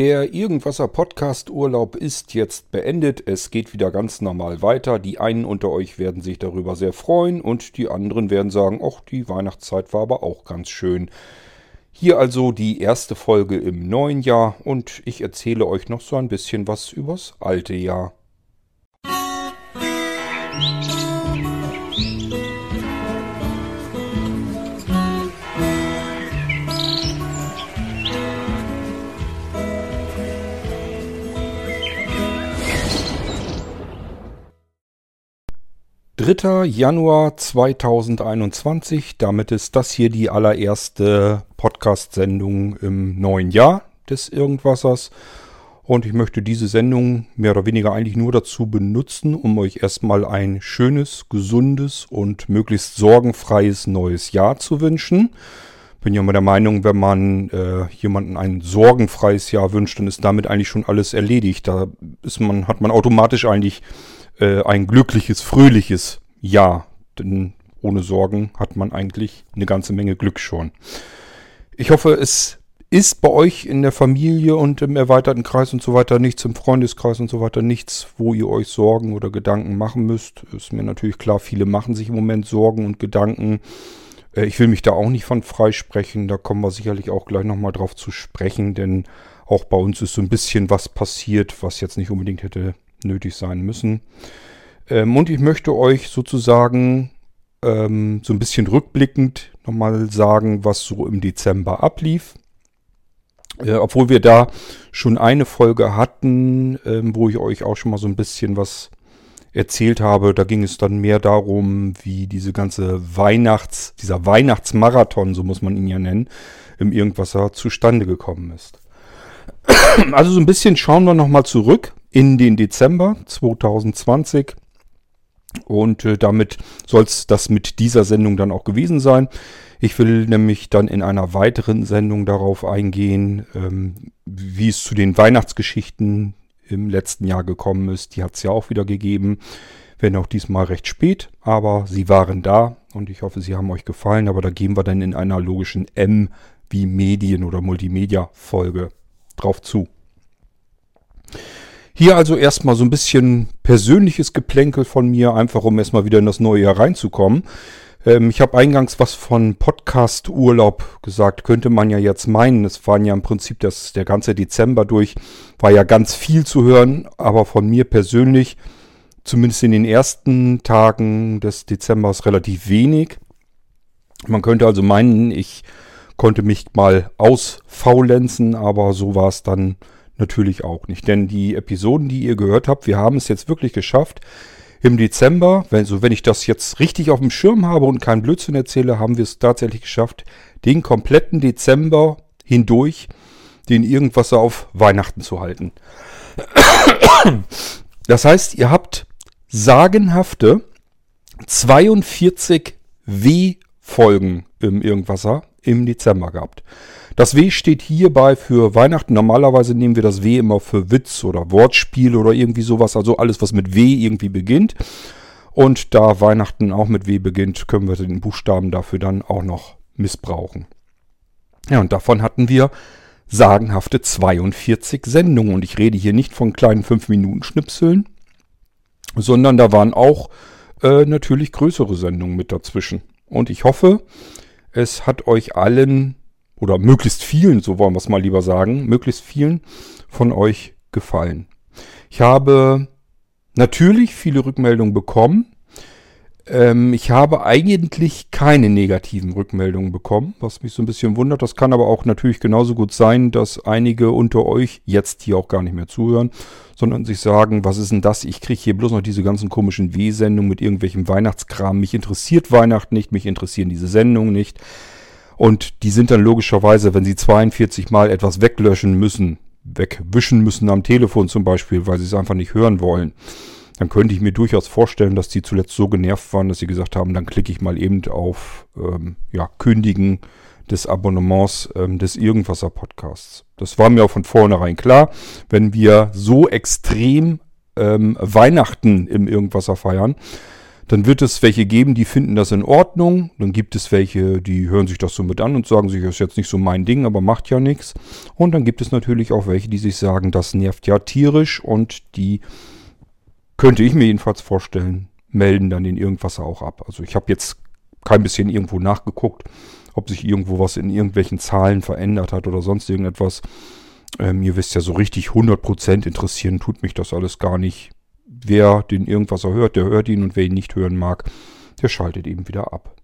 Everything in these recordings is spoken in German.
Der Irgendwasser Podcast Urlaub ist jetzt beendet. Es geht wieder ganz normal weiter. Die einen unter euch werden sich darüber sehr freuen und die anderen werden sagen, ach, die Weihnachtszeit war aber auch ganz schön. Hier also die erste Folge im neuen Jahr und ich erzähle euch noch so ein bisschen was übers alte Jahr. 3. Januar 2021. Damit ist das hier die allererste Podcast-Sendung im neuen Jahr des Irgendwassers. Und ich möchte diese Sendung mehr oder weniger eigentlich nur dazu benutzen, um euch erstmal ein schönes, gesundes und möglichst sorgenfreies neues Jahr zu wünschen. Bin ja immer der Meinung, wenn man äh, jemanden ein sorgenfreies Jahr wünscht, dann ist damit eigentlich schon alles erledigt. Da ist man, hat man automatisch eigentlich äh, ein glückliches, fröhliches Jahr. Denn ohne Sorgen hat man eigentlich eine ganze Menge Glück schon. Ich hoffe, es ist bei euch in der Familie und im erweiterten Kreis und so weiter nichts, im Freundeskreis und so weiter nichts, wo ihr euch Sorgen oder Gedanken machen müsst. Ist mir natürlich klar, viele machen sich im Moment Sorgen und Gedanken. Äh, ich will mich da auch nicht von freisprechen. Da kommen wir sicherlich auch gleich nochmal drauf zu sprechen, denn auch bei uns ist so ein bisschen was passiert, was jetzt nicht unbedingt hätte nötig sein müssen. Ähm, und ich möchte euch sozusagen ähm, so ein bisschen rückblickend nochmal sagen, was so im Dezember ablief. Äh, obwohl wir da schon eine Folge hatten, ähm, wo ich euch auch schon mal so ein bisschen was erzählt habe. Da ging es dann mehr darum, wie diese ganze Weihnachts, dieser Weihnachtsmarathon, so muss man ihn ja nennen, im Irgendwasser zustande gekommen ist. Also so ein bisschen schauen wir nochmal zurück in den Dezember 2020. Und äh, damit soll es das mit dieser Sendung dann auch gewesen sein. Ich will nämlich dann in einer weiteren Sendung darauf eingehen, ähm, wie es zu den Weihnachtsgeschichten im letzten Jahr gekommen ist. Die hat es ja auch wieder gegeben, wenn auch diesmal recht spät, aber sie waren da und ich hoffe, sie haben euch gefallen. Aber da gehen wir dann in einer logischen M wie Medien- oder Multimedia-Folge drauf zu. Hier also erstmal so ein bisschen persönliches Geplänkel von mir, einfach um erstmal wieder in das neue Jahr reinzukommen. Ähm, ich habe eingangs was von Podcast-Urlaub gesagt, könnte man ja jetzt meinen. Es waren ja im Prinzip das, der ganze Dezember durch, war ja ganz viel zu hören, aber von mir persönlich, zumindest in den ersten Tagen des Dezembers, relativ wenig. Man könnte also meinen, ich konnte mich mal ausfaulenzen, aber so war es dann natürlich auch nicht. Denn die Episoden, die ihr gehört habt, wir haben es jetzt wirklich geschafft. Im Dezember, wenn, so wenn ich das jetzt richtig auf dem Schirm habe und keinen Blödsinn erzähle, haben wir es tatsächlich geschafft, den kompletten Dezember hindurch den Irgendwasser auf Weihnachten zu halten. Das heißt, ihr habt sagenhafte 42 W-Folgen im Irgendwasser im Dezember gehabt. Das W steht hierbei für Weihnachten. Normalerweise nehmen wir das W immer für Witz oder Wortspiel oder irgendwie sowas. Also alles, was mit W irgendwie beginnt. Und da Weihnachten auch mit W beginnt, können wir den Buchstaben dafür dann auch noch missbrauchen. Ja, und davon hatten wir sagenhafte 42 Sendungen. Und ich rede hier nicht von kleinen 5-Minuten-Schnipseln, sondern da waren auch äh, natürlich größere Sendungen mit dazwischen. Und ich hoffe, es hat euch allen oder möglichst vielen, so wollen wir es mal lieber sagen, möglichst vielen von euch gefallen. Ich habe natürlich viele Rückmeldungen bekommen. Ähm, ich habe eigentlich keine negativen Rückmeldungen bekommen, was mich so ein bisschen wundert. Das kann aber auch natürlich genauso gut sein, dass einige unter euch jetzt hier auch gar nicht mehr zuhören, sondern sich sagen, was ist denn das? Ich kriege hier bloß noch diese ganzen komischen W-Sendungen mit irgendwelchem Weihnachtskram. Mich interessiert Weihnachten nicht, mich interessieren diese Sendungen nicht. Und die sind dann logischerweise, wenn sie 42 Mal etwas weglöschen müssen, wegwischen müssen am Telefon zum Beispiel, weil sie es einfach nicht hören wollen, dann könnte ich mir durchaus vorstellen, dass die zuletzt so genervt waren, dass sie gesagt haben, dann klicke ich mal eben auf ähm, ja, Kündigen des Abonnements ähm, des Irgendwasser Podcasts. Das war mir auch von vornherein klar. Wenn wir so extrem ähm, Weihnachten im Irgendwasser feiern, Dann wird es welche geben, die finden das in Ordnung. Dann gibt es welche, die hören sich das so mit an und sagen sich, das ist jetzt nicht so mein Ding, aber macht ja nichts. Und dann gibt es natürlich auch welche, die sich sagen, das nervt ja tierisch und die könnte ich mir jedenfalls vorstellen, melden dann den Irgendwasser auch ab. Also ich habe jetzt kein bisschen irgendwo nachgeguckt, ob sich irgendwo was in irgendwelchen Zahlen verändert hat oder sonst irgendetwas. Ähm, ihr wisst ja, so richtig 100% interessieren tut mich das alles gar nicht. Wer den irgendwas hört, der hört ihn und wer ihn nicht hören mag, der schaltet eben wieder ab.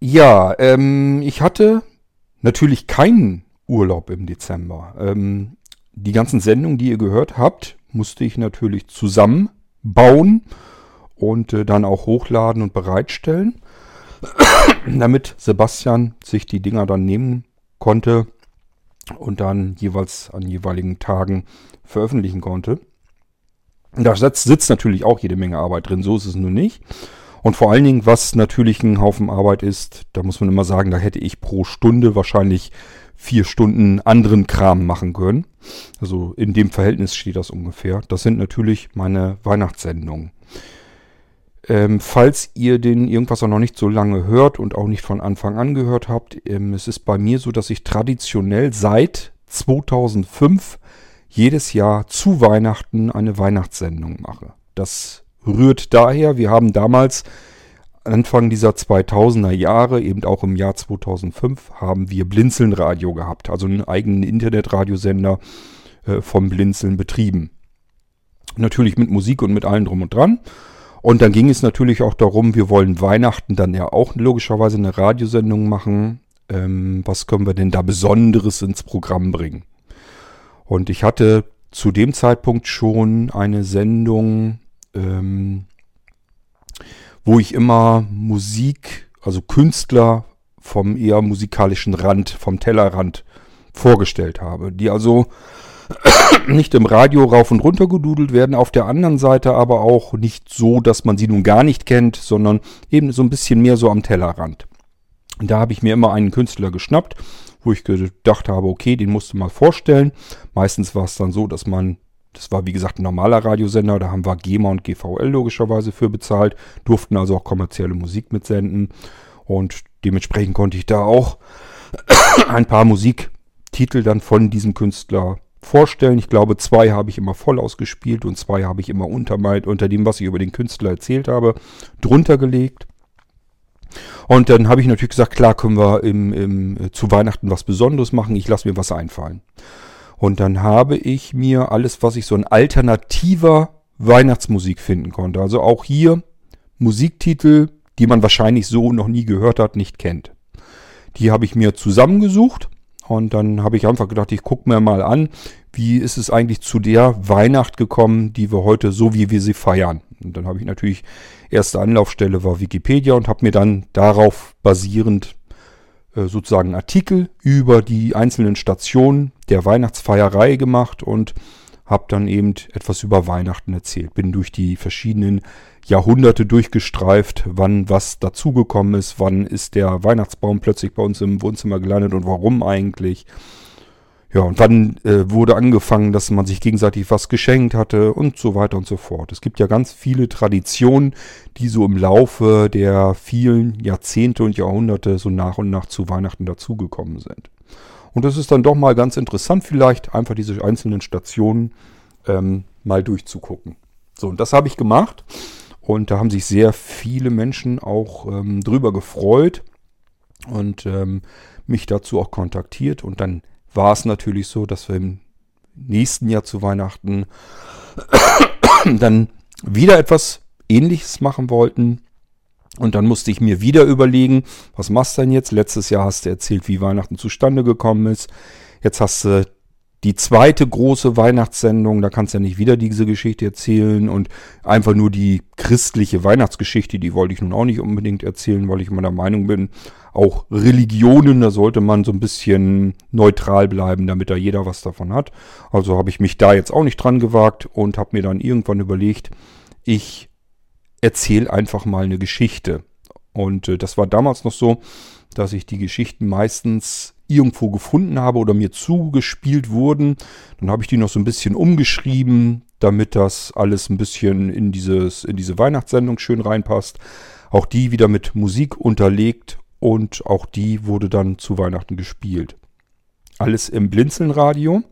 Ja, ähm, ich hatte natürlich keinen Urlaub im Dezember. Ähm, die ganzen Sendungen, die ihr gehört habt, musste ich natürlich zusammenbauen und äh, dann auch hochladen und bereitstellen, damit Sebastian sich die Dinger dann nehmen konnte und dann jeweils an jeweiligen Tagen veröffentlichen konnte. Da sitzt natürlich auch jede Menge Arbeit drin, so ist es nur nicht. Und vor allen Dingen, was natürlich ein Haufen Arbeit ist, da muss man immer sagen, da hätte ich pro Stunde wahrscheinlich vier Stunden anderen Kram machen können. Also in dem Verhältnis steht das ungefähr. Das sind natürlich meine Weihnachtssendungen. Ähm, falls ihr den irgendwas auch noch nicht so lange hört und auch nicht von Anfang an gehört habt, ähm, es ist bei mir so, dass ich traditionell seit 2005 jedes Jahr zu Weihnachten eine Weihnachtssendung mache. Das rührt daher, wir haben damals Anfang dieser 2000er Jahre, eben auch im Jahr 2005, haben wir Blinzeln-Radio gehabt, also einen eigenen Internetradiosender äh, vom Blinzeln betrieben. Natürlich mit Musik und mit allem drum und dran. Und dann ging es natürlich auch darum, wir wollen Weihnachten dann ja auch logischerweise eine Radiosendung machen. Ähm, was können wir denn da Besonderes ins Programm bringen? Und ich hatte zu dem Zeitpunkt schon eine Sendung, ähm, wo ich immer Musik, also Künstler vom eher musikalischen Rand, vom Tellerrand vorgestellt habe, die also nicht im Radio rauf und runter gedudelt werden, auf der anderen Seite aber auch nicht so, dass man sie nun gar nicht kennt, sondern eben so ein bisschen mehr so am Tellerrand. Und da habe ich mir immer einen Künstler geschnappt, wo ich gedacht habe, okay, den musst du mal vorstellen. Meistens war es dann so, dass man, das war wie gesagt ein normaler Radiosender, da haben wir GEMA und GVL logischerweise für bezahlt, durften also auch kommerzielle Musik mitsenden und dementsprechend konnte ich da auch ein paar Musiktitel dann von diesem Künstler vorstellen. Ich glaube, zwei habe ich immer voll ausgespielt und zwei habe ich immer unter, unter dem, was ich über den Künstler erzählt habe, drunter gelegt. Und dann habe ich natürlich gesagt, klar können wir im, im, äh, zu Weihnachten was Besonderes machen. Ich lasse mir was einfallen. Und dann habe ich mir alles, was ich so ein alternativer Weihnachtsmusik finden konnte. Also auch hier Musiktitel, die man wahrscheinlich so noch nie gehört hat, nicht kennt. Die habe ich mir zusammengesucht und dann habe ich einfach gedacht, ich gucke mir mal an, wie ist es eigentlich zu der Weihnacht gekommen, die wir heute so wie wir sie feiern. Und dann habe ich natürlich erste Anlaufstelle war Wikipedia und habe mir dann darauf basierend sozusagen Artikel über die einzelnen Stationen der Weihnachtsfeierei gemacht und habe dann eben etwas über Weihnachten erzählt. Bin durch die verschiedenen Jahrhunderte durchgestreift, wann was dazugekommen ist, wann ist der Weihnachtsbaum plötzlich bei uns im Wohnzimmer gelandet und warum eigentlich. Ja, und wann äh, wurde angefangen, dass man sich gegenseitig was geschenkt hatte und so weiter und so fort. Es gibt ja ganz viele Traditionen, die so im Laufe der vielen Jahrzehnte und Jahrhunderte so nach und nach zu Weihnachten dazugekommen sind. Und das ist dann doch mal ganz interessant, vielleicht einfach diese einzelnen Stationen ähm, mal durchzugucken. So, und das habe ich gemacht. Und da haben sich sehr viele Menschen auch ähm, drüber gefreut und ähm, mich dazu auch kontaktiert. Und dann war es natürlich so, dass wir im nächsten Jahr zu Weihnachten dann wieder etwas Ähnliches machen wollten. Und dann musste ich mir wieder überlegen, was machst du denn jetzt? Letztes Jahr hast du erzählt, wie Weihnachten zustande gekommen ist. Jetzt hast du die zweite große Weihnachtssendung, da kannst du ja nicht wieder diese Geschichte erzählen und einfach nur die christliche Weihnachtsgeschichte, die wollte ich nun auch nicht unbedingt erzählen, weil ich immer der Meinung bin, auch Religionen, da sollte man so ein bisschen neutral bleiben, damit da jeder was davon hat. Also habe ich mich da jetzt auch nicht dran gewagt und habe mir dann irgendwann überlegt, ich erzähle einfach mal eine Geschichte. Und äh, das war damals noch so, dass ich die Geschichten meistens irgendwo gefunden habe oder mir zugespielt wurden. Dann habe ich die noch so ein bisschen umgeschrieben, damit das alles ein bisschen in, dieses, in diese Weihnachtssendung schön reinpasst. Auch die wieder mit Musik unterlegt und auch die wurde dann zu Weihnachten gespielt. Alles im Blinzelnradio.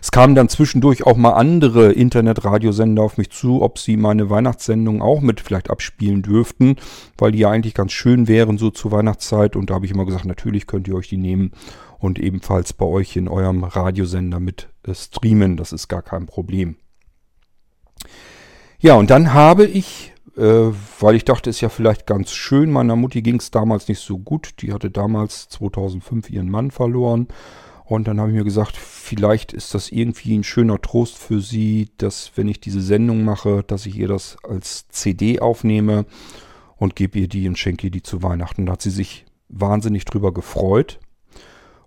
Es kamen dann zwischendurch auch mal andere Internetradiosender auf mich zu, ob sie meine Weihnachtssendung auch mit vielleicht abspielen dürften, weil die ja eigentlich ganz schön wären so zur Weihnachtszeit. Und da habe ich immer gesagt, natürlich könnt ihr euch die nehmen und ebenfalls bei euch in eurem Radiosender mit äh, streamen. Das ist gar kein Problem. Ja, und dann habe ich, äh, weil ich dachte, ist ja vielleicht ganz schön, meiner Mutti ging es damals nicht so gut. Die hatte damals 2005 ihren Mann verloren. Und dann habe ich mir gesagt, vielleicht ist das irgendwie ein schöner Trost für sie, dass wenn ich diese Sendung mache, dass ich ihr das als CD aufnehme und gebe ihr die und schenke ihr die zu Weihnachten. Da hat sie sich wahnsinnig drüber gefreut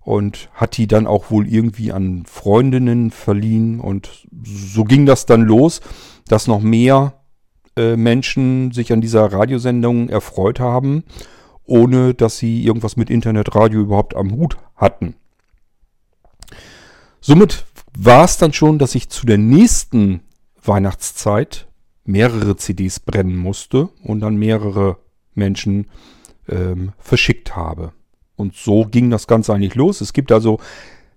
und hat die dann auch wohl irgendwie an Freundinnen verliehen. Und so ging das dann los, dass noch mehr äh, Menschen sich an dieser Radiosendung erfreut haben, ohne dass sie irgendwas mit Internetradio überhaupt am Hut hatten. Somit war es dann schon, dass ich zu der nächsten Weihnachtszeit mehrere CDs brennen musste und dann mehrere Menschen ähm, verschickt habe. Und so ging das Ganze eigentlich los. Es gibt also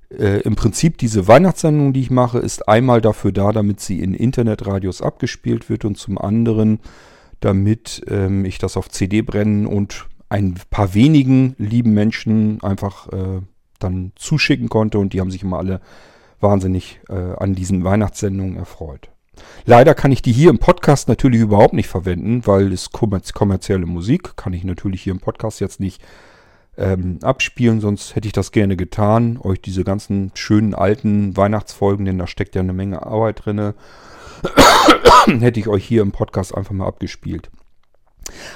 äh, im Prinzip diese Weihnachtssendung, die ich mache, ist einmal dafür da, damit sie in Internetradios abgespielt wird und zum anderen, damit ähm, ich das auf CD brennen und ein paar wenigen lieben Menschen einfach äh, dann zuschicken konnte und die haben sich immer alle wahnsinnig äh, an diesen Weihnachtssendungen erfreut. Leider kann ich die hier im Podcast natürlich überhaupt nicht verwenden, weil es kommerzielle Musik kann ich natürlich hier im Podcast jetzt nicht ähm, abspielen, sonst hätte ich das gerne getan, euch diese ganzen schönen alten Weihnachtsfolgen, denn da steckt ja eine Menge Arbeit drin, hätte ich euch hier im Podcast einfach mal abgespielt.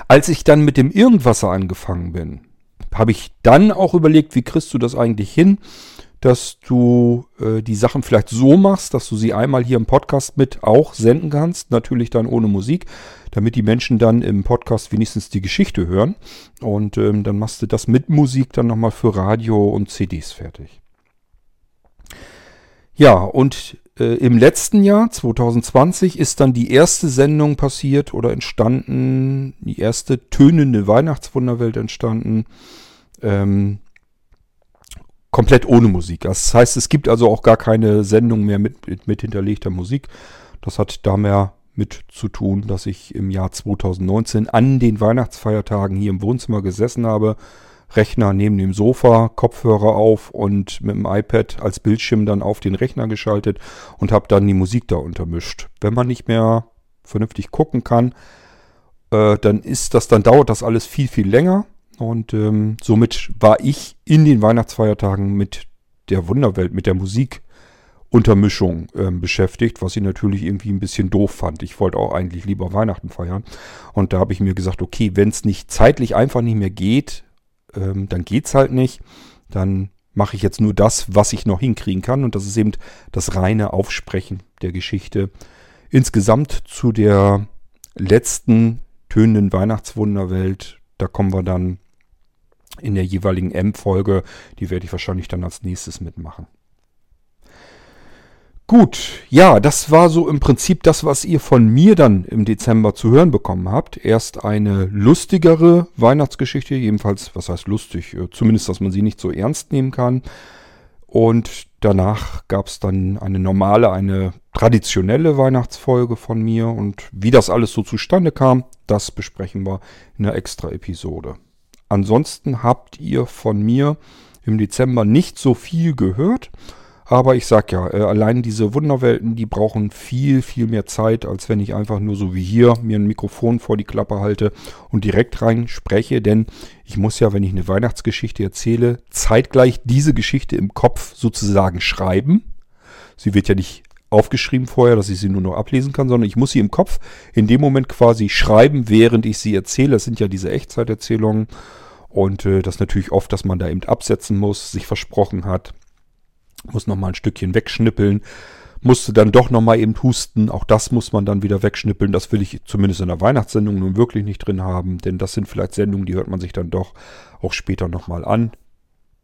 Als ich dann mit dem Irgendwasser angefangen bin, habe ich dann auch überlegt, wie kriegst du das eigentlich hin, dass du äh, die Sachen vielleicht so machst, dass du sie einmal hier im Podcast mit auch senden kannst, natürlich dann ohne Musik, damit die Menschen dann im Podcast wenigstens die Geschichte hören. Und ähm, dann machst du das mit Musik dann nochmal für Radio und CDs fertig. Ja, und äh, im letzten Jahr, 2020, ist dann die erste Sendung passiert oder entstanden, die erste tönende Weihnachtswunderwelt entstanden. Ähm, komplett ohne Musik. Das heißt, es gibt also auch gar keine Sendung mehr mit, mit, mit hinterlegter Musik. Das hat da mehr mit zu tun, dass ich im Jahr 2019 an den Weihnachtsfeiertagen hier im Wohnzimmer gesessen habe, Rechner neben dem Sofa, Kopfhörer auf und mit dem iPad als Bildschirm dann auf den Rechner geschaltet und habe dann die Musik da untermischt. Wenn man nicht mehr vernünftig gucken kann, äh, dann ist das, dann dauert das alles viel, viel länger. Und ähm, somit war ich in den Weihnachtsfeiertagen mit der Wunderwelt, mit der Musikuntermischung ähm, beschäftigt, was ich natürlich irgendwie ein bisschen doof fand. Ich wollte auch eigentlich lieber Weihnachten feiern. Und da habe ich mir gesagt, okay, wenn es nicht zeitlich einfach nicht mehr geht, ähm, dann es halt nicht. Dann mache ich jetzt nur das, was ich noch hinkriegen kann. Und das ist eben das reine Aufsprechen der Geschichte. Insgesamt zu der letzten tönenden Weihnachtswunderwelt, da kommen wir dann in der jeweiligen M-Folge. Die werde ich wahrscheinlich dann als nächstes mitmachen. Gut, ja, das war so im Prinzip das, was ihr von mir dann im Dezember zu hören bekommen habt. Erst eine lustigere Weihnachtsgeschichte, jedenfalls, was heißt lustig, äh, zumindest, dass man sie nicht so ernst nehmen kann. Und danach gab es dann eine normale, eine traditionelle Weihnachtsfolge von mir. Und wie das alles so zustande kam, das besprechen wir in einer extra Episode. Ansonsten habt ihr von mir im Dezember nicht so viel gehört. Aber ich sag ja, äh, allein diese Wunderwelten, die brauchen viel, viel mehr Zeit, als wenn ich einfach nur so wie hier mir ein Mikrofon vor die Klappe halte und direkt rein spreche. Denn ich muss ja, wenn ich eine Weihnachtsgeschichte erzähle, zeitgleich diese Geschichte im Kopf sozusagen schreiben. Sie wird ja nicht aufgeschrieben vorher, dass ich sie nur noch ablesen kann, sondern ich muss sie im Kopf in dem Moment quasi schreiben, während ich sie erzähle. Das sind ja diese Echtzeiterzählungen. Und äh, das natürlich oft, dass man da eben absetzen muss, sich versprochen hat, muss nochmal ein Stückchen wegschnippeln, musste dann doch nochmal eben husten. Auch das muss man dann wieder wegschnippeln. Das will ich zumindest in der Weihnachtssendung nun wirklich nicht drin haben, denn das sind vielleicht Sendungen, die hört man sich dann doch auch später nochmal an.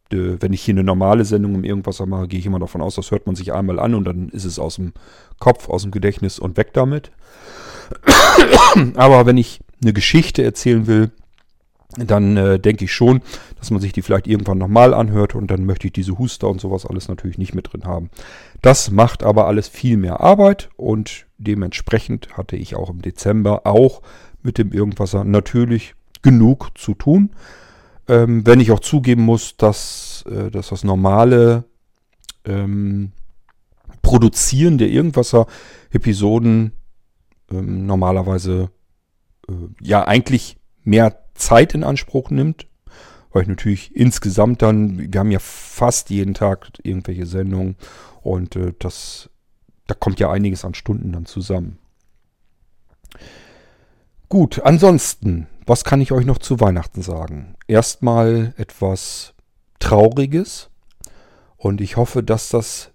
wenn ich hier eine normale Sendung um irgendwas mache, gehe ich immer davon aus, das hört man sich einmal an und dann ist es aus dem Kopf, aus dem Gedächtnis und weg damit. Aber wenn ich eine Geschichte erzählen will, dann äh, denke ich schon, dass man sich die vielleicht irgendwann nochmal anhört und dann möchte ich diese Huster und sowas alles natürlich nicht mit drin haben. Das macht aber alles viel mehr Arbeit und dementsprechend hatte ich auch im Dezember auch mit dem Irgendwasser natürlich genug zu tun. Ähm, wenn ich auch zugeben muss, dass, äh, dass das normale ähm, Produzieren der Irgendwasser-Episoden ähm, normalerweise äh, ja eigentlich mehr Zeit in Anspruch nimmt, weil ich natürlich insgesamt dann, wir haben ja fast jeden Tag irgendwelche Sendungen und äh, das, da kommt ja einiges an Stunden dann zusammen. Gut, ansonsten, was kann ich euch noch zu Weihnachten sagen? Erstmal etwas Trauriges und ich hoffe, dass das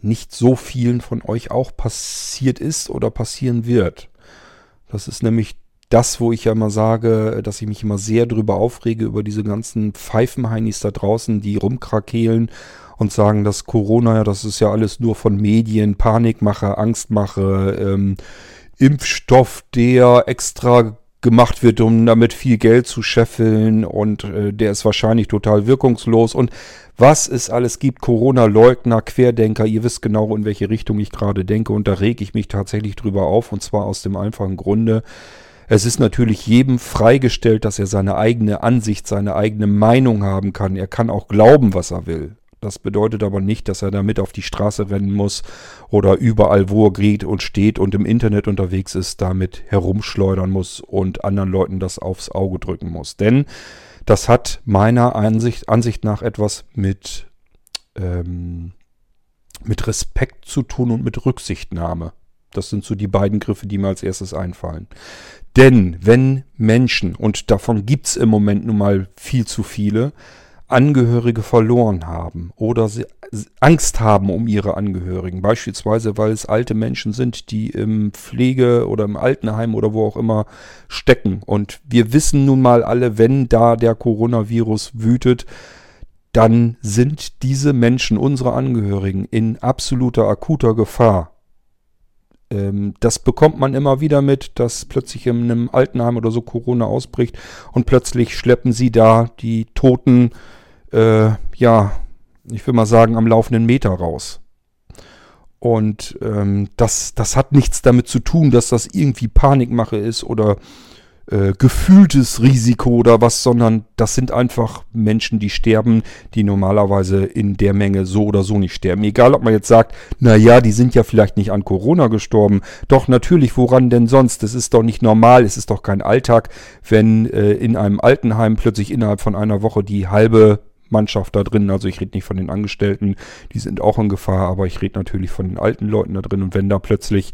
nicht so vielen von euch auch passiert ist oder passieren wird. Das ist nämlich das, wo ich ja immer sage, dass ich mich immer sehr drüber aufrege, über diese ganzen Pfeifenheinis da draußen, die rumkrakehlen und sagen, dass Corona, ja, das ist ja alles nur von Medien, Panikmache, Angstmache, ähm, Impfstoff, der extra gemacht wird, um damit viel Geld zu scheffeln und äh, der ist wahrscheinlich total wirkungslos. Und was es alles gibt, Corona-Leugner, Querdenker, ihr wisst genau, in welche Richtung ich gerade denke und da reg ich mich tatsächlich drüber auf und zwar aus dem einfachen Grunde, es ist natürlich jedem freigestellt, dass er seine eigene Ansicht, seine eigene Meinung haben kann. Er kann auch glauben, was er will. Das bedeutet aber nicht, dass er damit auf die Straße rennen muss oder überall, wo er geht und steht und im Internet unterwegs ist, damit herumschleudern muss und anderen Leuten das aufs Auge drücken muss. Denn das hat meiner Ansicht, Ansicht nach etwas mit, ähm, mit Respekt zu tun und mit Rücksichtnahme. Das sind so die beiden Griffe, die mir als erstes einfallen. Denn wenn Menschen, und davon gibt's im Moment nun mal viel zu viele, Angehörige verloren haben oder Angst haben um ihre Angehörigen, beispielsweise weil es alte Menschen sind, die im Pflege oder im Altenheim oder wo auch immer stecken. Und wir wissen nun mal alle, wenn da der Coronavirus wütet, dann sind diese Menschen, unsere Angehörigen, in absoluter akuter Gefahr. Ähm, das bekommt man immer wieder mit, dass plötzlich in einem Altenheim oder so Corona ausbricht und plötzlich schleppen sie da die Toten, äh, ja, ich will mal sagen, am laufenden Meter raus. Und ähm, das, das hat nichts damit zu tun, dass das irgendwie Panikmache ist oder äh, gefühltes Risiko oder was, sondern das sind einfach Menschen, die sterben, die normalerweise in der Menge so oder so nicht sterben. Egal, ob man jetzt sagt, na ja, die sind ja vielleicht nicht an Corona gestorben. Doch natürlich, woran denn sonst? Das ist doch nicht normal, es ist doch kein Alltag, wenn äh, in einem Altenheim plötzlich innerhalb von einer Woche die halbe Mannschaft da drin. Also ich rede nicht von den Angestellten, die sind auch in Gefahr, aber ich rede natürlich von den alten Leuten da drin. Und wenn da plötzlich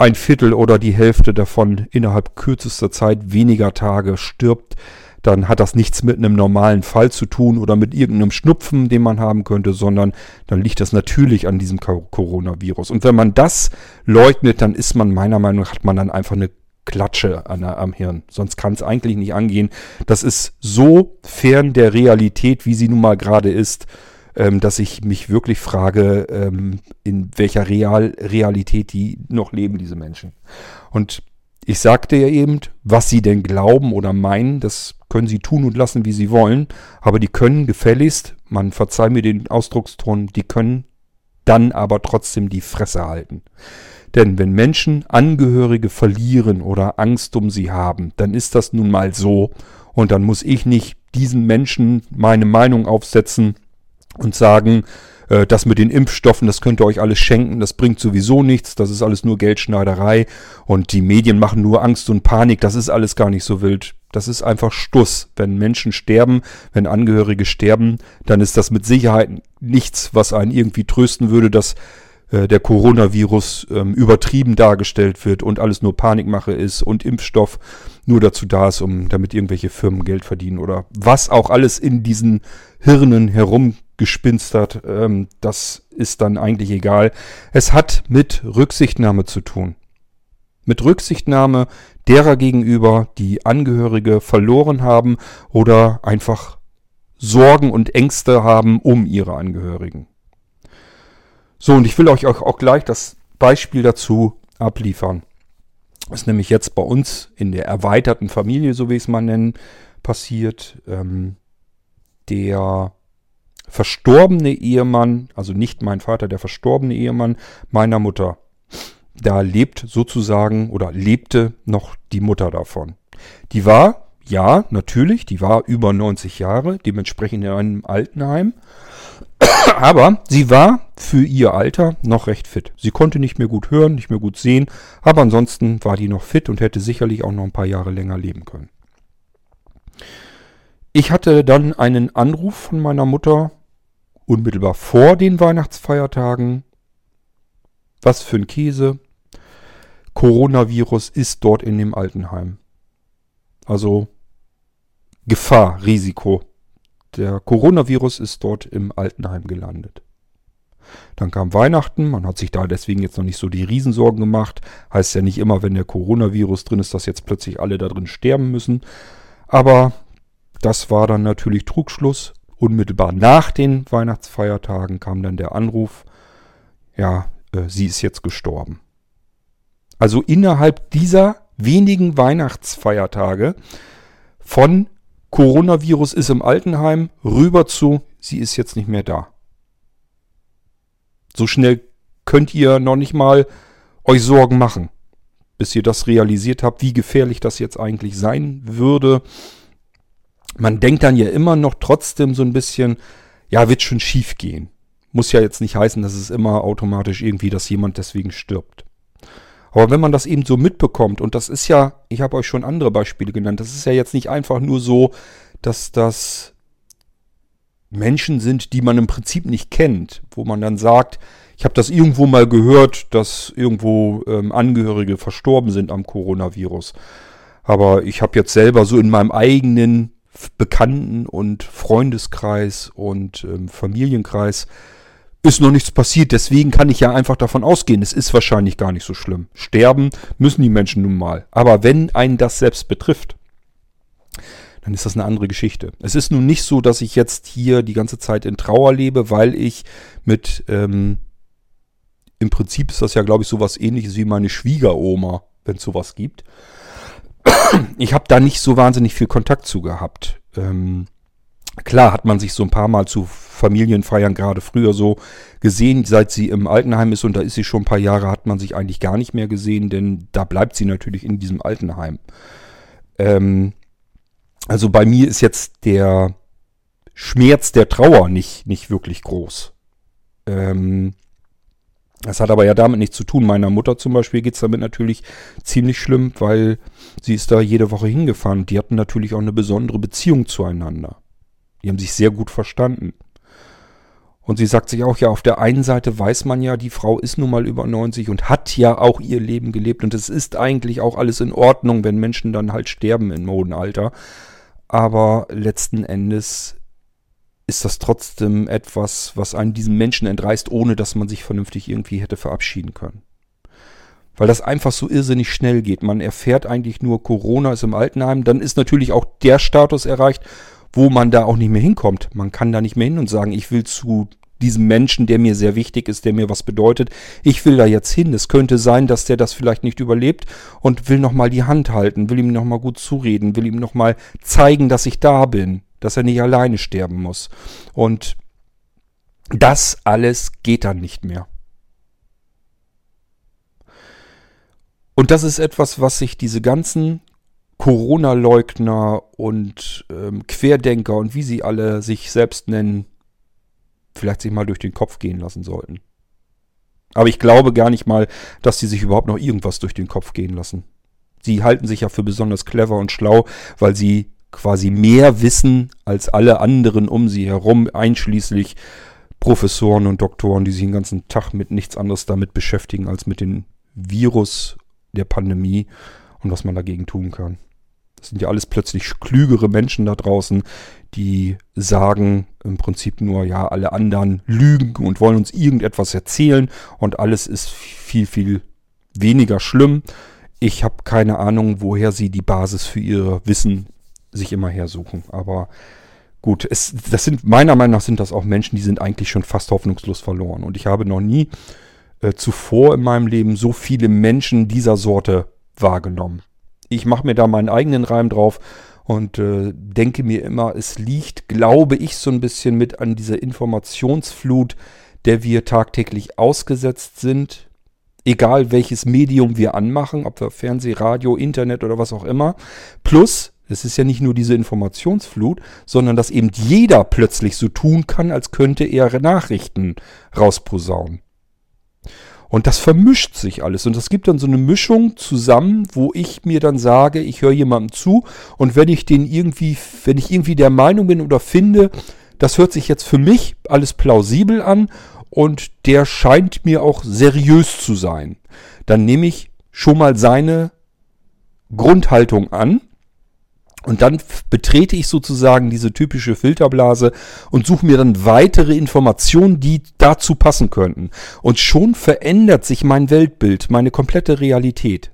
ein Viertel oder die Hälfte davon innerhalb kürzester Zeit weniger Tage stirbt, dann hat das nichts mit einem normalen Fall zu tun oder mit irgendeinem Schnupfen, den man haben könnte, sondern dann liegt das natürlich an diesem Coronavirus. Und wenn man das leugnet, dann ist man meiner Meinung nach, hat man dann einfach eine Klatsche an, am Hirn. Sonst kann es eigentlich nicht angehen. Das ist so fern der Realität, wie sie nun mal gerade ist ähm, dass ich mich wirklich frage, ähm, in welcher Real Realität die noch leben, diese Menschen. Und ich sagte ja eben, was sie denn glauben oder meinen, das können sie tun und lassen, wie sie wollen, aber die können gefälligst, man verzeiht mir den Ausdruckston, die können dann aber trotzdem die Fresse halten. Denn wenn Menschen Angehörige verlieren oder Angst um sie haben, dann ist das nun mal so und dann muss ich nicht diesen Menschen meine Meinung aufsetzen, und sagen, äh, das mit den Impfstoffen, das könnt ihr euch alles schenken, das bringt sowieso nichts, das ist alles nur Geldschneiderei und die Medien machen nur Angst und Panik, das ist alles gar nicht so wild. Das ist einfach Stuss. Wenn Menschen sterben, wenn Angehörige sterben, dann ist das mit Sicherheit nichts, was einen irgendwie trösten würde, dass äh, der Coronavirus ähm, übertrieben dargestellt wird und alles nur Panikmache ist und Impfstoff nur dazu da ist, um damit irgendwelche Firmen Geld verdienen oder was auch alles in diesen Hirnen herum gespinstert. Ähm, das ist dann eigentlich egal. Es hat mit Rücksichtnahme zu tun. Mit Rücksichtnahme derer gegenüber, die Angehörige verloren haben oder einfach Sorgen und Ängste haben um ihre Angehörigen. So, und ich will euch auch gleich das Beispiel dazu abliefern. Das ist nämlich jetzt bei uns in der erweiterten Familie, so wie es mal nennen, passiert. Ähm, der verstorbene Ehemann, also nicht mein Vater, der verstorbene Ehemann meiner Mutter, da lebt sozusagen oder lebte noch die Mutter davon. Die war, ja, natürlich, die war über 90 Jahre, dementsprechend in einem Altenheim. Aber sie war für ihr Alter noch recht fit. Sie konnte nicht mehr gut hören, nicht mehr gut sehen, aber ansonsten war die noch fit und hätte sicherlich auch noch ein paar Jahre länger leben können. Ich hatte dann einen Anruf von meiner Mutter unmittelbar vor den Weihnachtsfeiertagen. Was für ein Käse. Coronavirus ist dort in dem Altenheim. Also Gefahr, Risiko. Der Coronavirus ist dort im Altenheim gelandet. Dann kam Weihnachten, man hat sich da deswegen jetzt noch nicht so die Riesensorgen gemacht. Heißt ja nicht immer, wenn der Coronavirus drin ist, dass jetzt plötzlich alle da drin sterben müssen. Aber das war dann natürlich Trugschluss. Unmittelbar nach den Weihnachtsfeiertagen kam dann der Anruf, ja, äh, sie ist jetzt gestorben. Also innerhalb dieser wenigen Weihnachtsfeiertage von Coronavirus ist im Altenheim rüber zu, sie ist jetzt nicht mehr da. So schnell könnt ihr noch nicht mal euch Sorgen machen, bis ihr das realisiert habt, wie gefährlich das jetzt eigentlich sein würde man denkt dann ja immer noch trotzdem so ein bisschen, ja, wird schon schief gehen. Muss ja jetzt nicht heißen, dass es immer automatisch irgendwie, dass jemand deswegen stirbt. Aber wenn man das eben so mitbekommt, und das ist ja, ich habe euch schon andere Beispiele genannt, das ist ja jetzt nicht einfach nur so, dass das Menschen sind, die man im Prinzip nicht kennt, wo man dann sagt, ich habe das irgendwo mal gehört, dass irgendwo ähm, Angehörige verstorben sind am Coronavirus. Aber ich habe jetzt selber so in meinem eigenen Bekannten- und Freundeskreis und ähm, Familienkreis ist noch nichts passiert. Deswegen kann ich ja einfach davon ausgehen, es ist wahrscheinlich gar nicht so schlimm. Sterben müssen die Menschen nun mal. Aber wenn einen das selbst betrifft, dann ist das eine andere Geschichte. Es ist nun nicht so, dass ich jetzt hier die ganze Zeit in Trauer lebe, weil ich mit, ähm, im Prinzip ist das ja, glaube ich, sowas ähnliches wie meine Schwiegeroma, wenn es sowas gibt ich habe da nicht so wahnsinnig viel Kontakt zu gehabt. Ähm, klar hat man sich so ein paar Mal zu Familienfeiern gerade früher so gesehen, seit sie im Altenheim ist und da ist sie schon ein paar Jahre, hat man sich eigentlich gar nicht mehr gesehen, denn da bleibt sie natürlich in diesem Altenheim. Ähm, also bei mir ist jetzt der Schmerz der Trauer nicht, nicht wirklich groß. Ähm, das hat aber ja damit nichts zu tun. Meiner Mutter zum Beispiel geht es damit natürlich ziemlich schlimm, weil sie ist da jede Woche hingefahren. Die hatten natürlich auch eine besondere Beziehung zueinander. Die haben sich sehr gut verstanden. Und sie sagt sich auch, ja, auf der einen Seite weiß man ja, die Frau ist nun mal über 90 und hat ja auch ihr Leben gelebt. Und es ist eigentlich auch alles in Ordnung, wenn Menschen dann halt sterben im hohen Alter. Aber letzten Endes ist das trotzdem etwas, was einen diesem Menschen entreißt, ohne dass man sich vernünftig irgendwie hätte verabschieden können. Weil das einfach so irrsinnig schnell geht. Man erfährt eigentlich nur, Corona ist im Altenheim. Dann ist natürlich auch der Status erreicht, wo man da auch nicht mehr hinkommt. Man kann da nicht mehr hin und sagen, ich will zu diesem Menschen, der mir sehr wichtig ist, der mir was bedeutet. Ich will da jetzt hin. Es könnte sein, dass der das vielleicht nicht überlebt und will nochmal die Hand halten, will ihm nochmal gut zureden, will ihm nochmal zeigen, dass ich da bin dass er nicht alleine sterben muss. Und das alles geht dann nicht mehr. Und das ist etwas, was sich diese ganzen Corona-Leugner und ähm, Querdenker und wie sie alle sich selbst nennen, vielleicht sich mal durch den Kopf gehen lassen sollten. Aber ich glaube gar nicht mal, dass sie sich überhaupt noch irgendwas durch den Kopf gehen lassen. Sie halten sich ja für besonders clever und schlau, weil sie quasi mehr wissen als alle anderen um sie herum, einschließlich Professoren und Doktoren, die sich den ganzen Tag mit nichts anderes damit beschäftigen, als mit dem Virus der Pandemie und was man dagegen tun kann. Das sind ja alles plötzlich klügere Menschen da draußen, die sagen im Prinzip nur, ja, alle anderen lügen und wollen uns irgendetwas erzählen und alles ist viel, viel weniger schlimm. Ich habe keine Ahnung, woher sie die Basis für ihr Wissen sich immer hersuchen. Aber gut, es, das sind, meiner Meinung nach sind das auch Menschen, die sind eigentlich schon fast hoffnungslos verloren. Und ich habe noch nie äh, zuvor in meinem Leben so viele Menschen dieser Sorte wahrgenommen. Ich mache mir da meinen eigenen Reim drauf und äh, denke mir immer, es liegt, glaube ich, so ein bisschen mit an dieser Informationsflut, der wir tagtäglich ausgesetzt sind. Egal welches Medium wir anmachen, ob wir Fernseh, Radio, Internet oder was auch immer. Plus, es ist ja nicht nur diese Informationsflut, sondern dass eben jeder plötzlich so tun kann, als könnte er Nachrichten rausposaunen. Und das vermischt sich alles. Und das gibt dann so eine Mischung zusammen, wo ich mir dann sage, ich höre jemandem zu und wenn ich den irgendwie, wenn ich irgendwie der Meinung bin oder finde, das hört sich jetzt für mich alles plausibel an und der scheint mir auch seriös zu sein, dann nehme ich schon mal seine Grundhaltung an und dann betrete ich sozusagen diese typische Filterblase und suche mir dann weitere Informationen, die dazu passen könnten. Und schon verändert sich mein Weltbild, meine komplette Realität.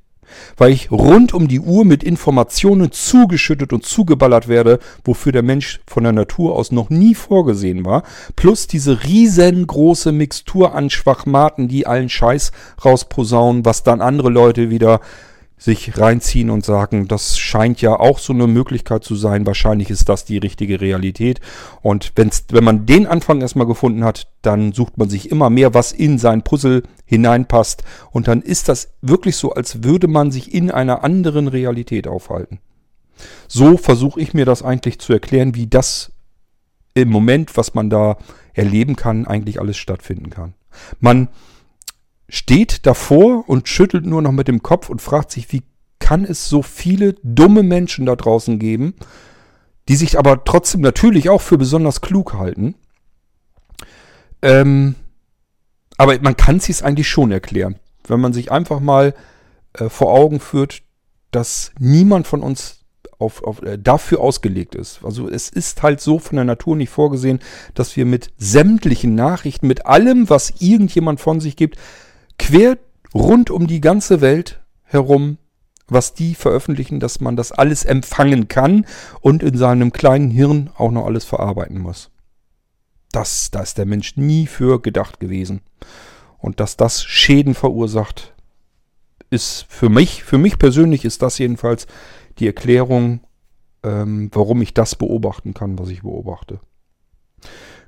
Weil ich rund um die Uhr mit Informationen zugeschüttet und zugeballert werde, wofür der Mensch von der Natur aus noch nie vorgesehen war. Plus diese riesengroße Mixtur an Schwachmaten, die allen Scheiß rausposaunen, was dann andere Leute wieder sich reinziehen und sagen, das scheint ja auch so eine Möglichkeit zu sein, wahrscheinlich ist das die richtige Realität. Und wenn's, wenn man den Anfang erstmal gefunden hat, dann sucht man sich immer mehr, was in sein Puzzle hineinpasst. Und dann ist das wirklich so, als würde man sich in einer anderen Realität aufhalten. So versuche ich mir das eigentlich zu erklären, wie das im Moment, was man da erleben kann, eigentlich alles stattfinden kann. Man steht davor und schüttelt nur noch mit dem Kopf und fragt sich, wie kann es so viele dumme Menschen da draußen geben, die sich aber trotzdem natürlich auch für besonders klug halten. Ähm, aber man kann es sich eigentlich schon erklären, wenn man sich einfach mal äh, vor Augen führt, dass niemand von uns auf, auf, äh, dafür ausgelegt ist. Also es ist halt so von der Natur nicht vorgesehen, dass wir mit sämtlichen Nachrichten, mit allem, was irgendjemand von sich gibt, quer rund um die ganze Welt herum, was die veröffentlichen, dass man das alles empfangen kann und in seinem kleinen Hirn auch noch alles verarbeiten muss. Das, da ist der Mensch nie für gedacht gewesen. Und dass das Schäden verursacht, ist für mich, für mich persönlich ist das jedenfalls die Erklärung, ähm, warum ich das beobachten kann, was ich beobachte.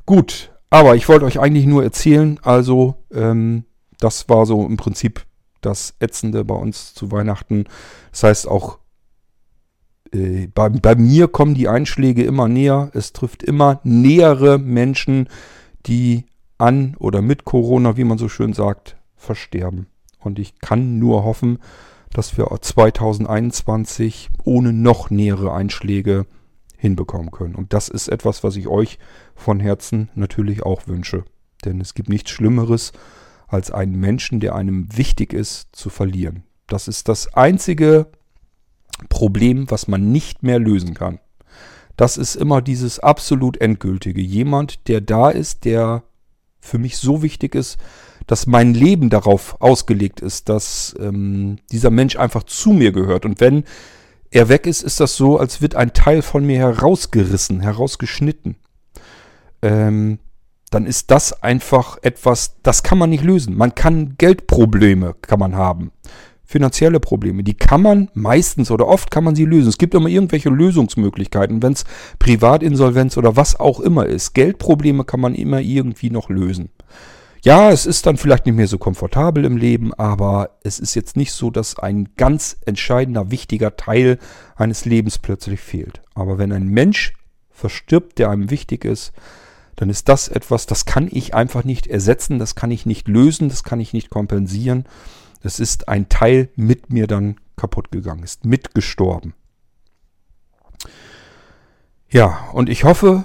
Gut, aber ich wollte euch eigentlich nur erzählen, also ähm, das war so im Prinzip das Ätzende bei uns zu Weihnachten. Das heißt auch, äh, bei, bei mir kommen die Einschläge immer näher. Es trifft immer nähere Menschen, die an oder mit Corona, wie man so schön sagt, versterben. Und ich kann nur hoffen, dass wir 2021 ohne noch nähere Einschläge hinbekommen können. Und das ist etwas, was ich euch von Herzen natürlich auch wünsche. Denn es gibt nichts Schlimmeres, als einen Menschen, der einem wichtig ist, zu verlieren. Das ist das einzige Problem, was man nicht mehr lösen kann. Das ist immer dieses absolut endgültige. Jemand, der da ist, der für mich so wichtig ist, dass mein Leben darauf ausgelegt ist, dass ähm, dieser Mensch einfach zu mir gehört. Und wenn er weg ist, ist das so, als wird ein Teil von mir herausgerissen, herausgeschnitten. Ähm, dann ist das einfach etwas, das kann man nicht lösen. Man kann Geldprobleme, kann man haben. Finanzielle Probleme, die kann man meistens oder oft kann man sie lösen. Es gibt immer irgendwelche Lösungsmöglichkeiten, wenn es Privatinsolvenz oder was auch immer ist. Geldprobleme kann man immer irgendwie noch lösen. Ja, es ist dann vielleicht nicht mehr so komfortabel im Leben, aber es ist jetzt nicht so, dass ein ganz entscheidender, wichtiger Teil eines Lebens plötzlich fehlt. Aber wenn ein Mensch verstirbt, der einem wichtig ist, dann ist das etwas, das kann ich einfach nicht ersetzen, das kann ich nicht lösen, das kann ich nicht kompensieren. Das ist ein Teil mit mir dann kaputt gegangen, ist mitgestorben. Ja, und ich hoffe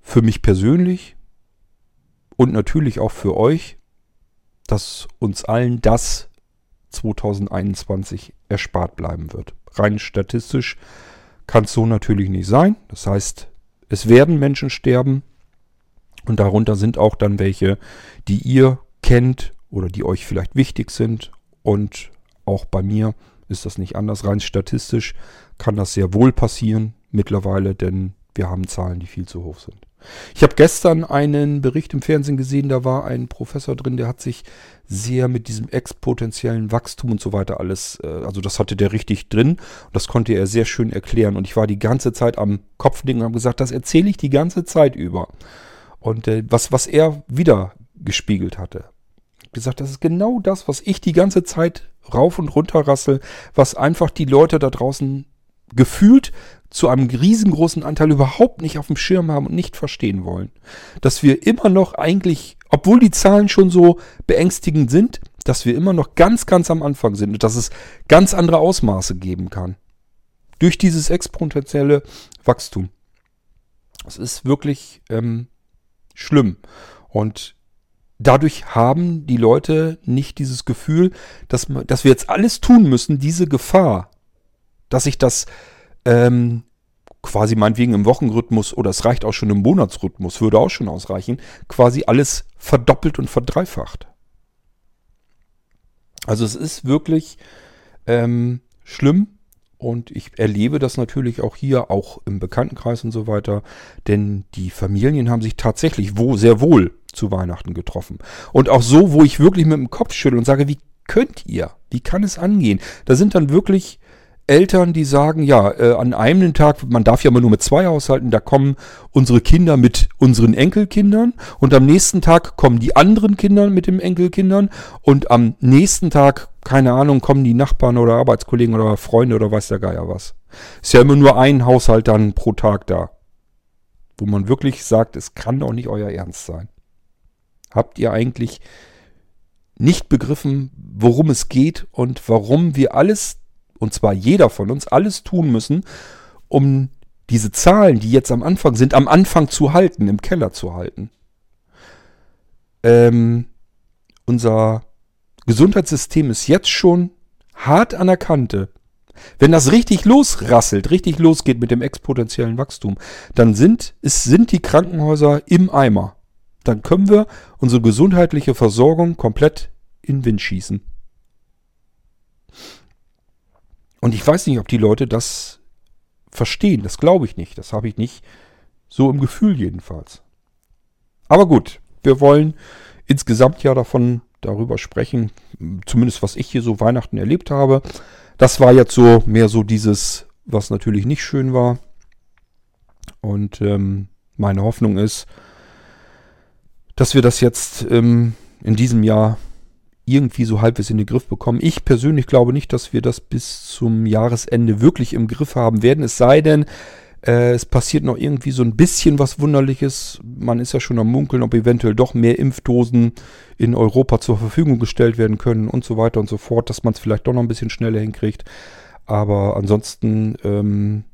für mich persönlich und natürlich auch für euch, dass uns allen das 2021 erspart bleiben wird. Rein statistisch kann es so natürlich nicht sein. Das heißt, es werden Menschen sterben, und darunter sind auch dann welche, die ihr kennt oder die euch vielleicht wichtig sind. Und auch bei mir ist das nicht anders. Rein statistisch kann das sehr wohl passieren mittlerweile, denn Wir haben Zahlen, die viel zu hoch sind. Ich habe gestern einen Bericht im Fernsehen gesehen, da war ein Professor drin, der hat sich sehr mit diesem exponentiellen Wachstum und so weiter alles, äh, also das hatte der richtig drin das konnte er sehr schön erklären und ich war die ganze Zeit am Kopfding und habe gesagt, das erzähle ich die ganze Zeit über. Und äh, was, was er wieder gespiegelt hatte. Gesagt, das ist genau das, was ich die ganze Zeit rauf und runter rassel, was einfach die Leute da draußen gefühlt zu einem riesengroßen Anteil überhaupt nicht auf dem Schirm haben und nicht verstehen wollen. Dass wir immer noch eigentlich, obwohl die Zahlen schon so beängstigend sind, dass wir immer noch ganz, ganz am Anfang sind und dass es ganz andere Ausmaße geben kann. Durch dieses exponentielle Wachstum. Es ist wirklich ähm, schlimm. Und dadurch haben die Leute nicht dieses Gefühl, dass, dass wir jetzt alles tun müssen, diese Gefahr, dass sich das ähm, quasi meinetwegen im Wochenrhythmus oder es reicht auch schon im Monatsrhythmus, würde auch schon ausreichen, quasi alles verdoppelt und verdreifacht. Also es ist wirklich ähm, schlimm und ich erlebe das natürlich auch hier, auch im Bekanntenkreis und so weiter, denn die Familien haben sich tatsächlich wo sehr wohl zu Weihnachten getroffen. Und auch so, wo ich wirklich mit dem Kopf schüttel und sage, wie könnt ihr? Wie kann es angehen? Da sind dann wirklich Eltern, die sagen, ja, äh, an einem Tag, man darf ja immer nur mit zwei haushalten, da kommen unsere Kinder mit unseren Enkelkindern und am nächsten Tag kommen die anderen Kinder mit den Enkelkindern und am nächsten Tag, keine Ahnung, kommen die Nachbarn oder Arbeitskollegen oder Freunde oder weiß der Geier was. Ist ja immer nur ein Haushalt dann pro Tag da. Wo man wirklich sagt, es kann doch nicht euer Ernst sein. Habt ihr eigentlich nicht begriffen, worum es geht und warum wir alles und zwar jeder von uns, alles tun müssen, um diese Zahlen, die jetzt am Anfang sind, am Anfang zu halten, im Keller zu halten. Ähm, unser Gesundheitssystem ist jetzt schon hart an der Kante. Wenn das richtig losrasselt, richtig losgeht mit dem exponentiellen Wachstum, dann sind, es sind die Krankenhäuser im Eimer. Dann können wir unsere gesundheitliche Versorgung komplett in den Wind schießen. Und ich weiß nicht, ob die Leute das verstehen. Das glaube ich nicht. Das habe ich nicht so im Gefühl jedenfalls. Aber gut, wir wollen insgesamt ja davon darüber sprechen, zumindest was ich hier so Weihnachten erlebt habe. Das war jetzt so mehr so dieses, was natürlich nicht schön war. Und ähm, meine Hoffnung ist, dass wir das jetzt ähm, in diesem Jahr irgendwie so halbwegs in den Griff bekommen. Ich persönlich glaube nicht, dass wir das bis zum Jahresende wirklich im Griff haben werden. Es sei denn, äh, es passiert noch irgendwie so ein bisschen was Wunderliches. Man ist ja schon am Munkeln, ob eventuell doch mehr Impfdosen in Europa zur Verfügung gestellt werden können und so weiter und so fort, dass man es vielleicht doch noch ein bisschen schneller hinkriegt. Aber ansonsten, ähm,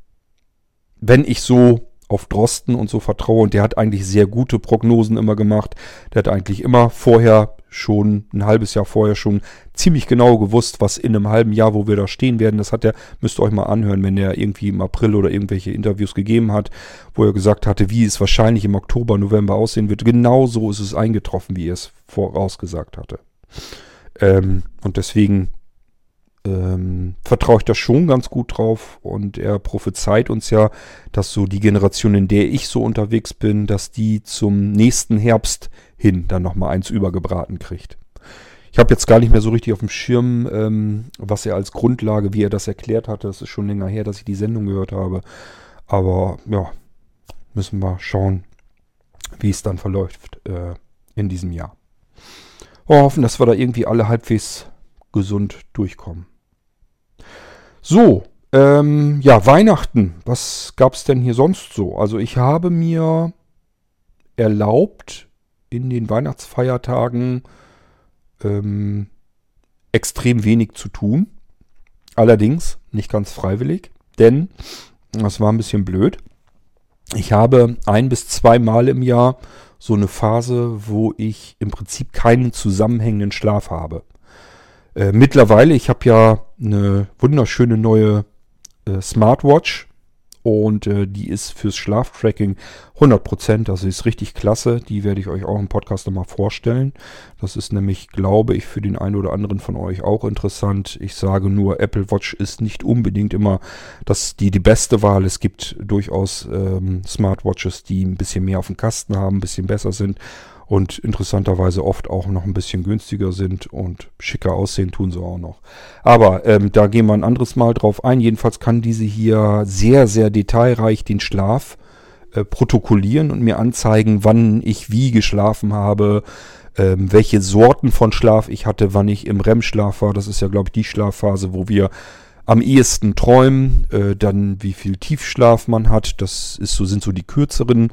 wenn ich so auf Drosten und so vertraue und der hat eigentlich sehr gute Prognosen immer gemacht. Der hat eigentlich immer vorher schon ein halbes Jahr vorher schon ziemlich genau gewusst, was in einem halben Jahr, wo wir da stehen werden. Das hat er, müsst ihr euch mal anhören, wenn er irgendwie im April oder irgendwelche Interviews gegeben hat, wo er gesagt hatte, wie es wahrscheinlich im Oktober, November aussehen wird. Genau so ist es eingetroffen, wie er es vorausgesagt hatte. Ähm, und deswegen ähm, vertraue ich da schon ganz gut drauf und er prophezeit uns ja, dass so die Generation, in der ich so unterwegs bin, dass die zum nächsten Herbst hin dann nochmal eins übergebraten kriegt. Ich habe jetzt gar nicht mehr so richtig auf dem Schirm, ähm, was er als Grundlage, wie er das erklärt hatte. Das ist schon länger her, dass ich die Sendung gehört habe. Aber ja, müssen wir schauen, wie es dann verläuft äh, in diesem Jahr. Wir hoffen, dass wir da irgendwie alle halbwegs gesund durchkommen. So, ähm, ja, Weihnachten. Was gab es denn hier sonst so? Also ich habe mir erlaubt, in den Weihnachtsfeiertagen ähm, extrem wenig zu tun. Allerdings nicht ganz freiwillig, denn das war ein bisschen blöd. Ich habe ein bis zwei Mal im Jahr so eine Phase, wo ich im Prinzip keinen zusammenhängenden Schlaf habe. Äh, mittlerweile, ich habe ja eine wunderschöne neue äh, Smartwatch und äh, die ist fürs Schlaftracking 100%, das ist richtig klasse. Die werde ich euch auch im Podcast nochmal vorstellen. Das ist nämlich, glaube ich, für den einen oder anderen von euch auch interessant. Ich sage nur, Apple Watch ist nicht unbedingt immer das, die, die beste Wahl. Es gibt durchaus ähm, Smartwatches, die ein bisschen mehr auf dem Kasten haben, ein bisschen besser sind und interessanterweise oft auch noch ein bisschen günstiger sind und schicker aussehen tun sie auch noch. Aber ähm, da gehen wir ein anderes Mal drauf ein. Jedenfalls kann diese hier sehr, sehr detailreich den Schlaf äh, protokollieren und mir anzeigen, wann ich wie geschlafen habe, ähm, welche Sorten von Schlaf ich hatte, wann ich im REM-Schlaf war. Das ist ja, glaube ich, die Schlafphase, wo wir am ehesten träumen, äh, dann wie viel Tiefschlaf man hat. Das ist so, sind so die kürzeren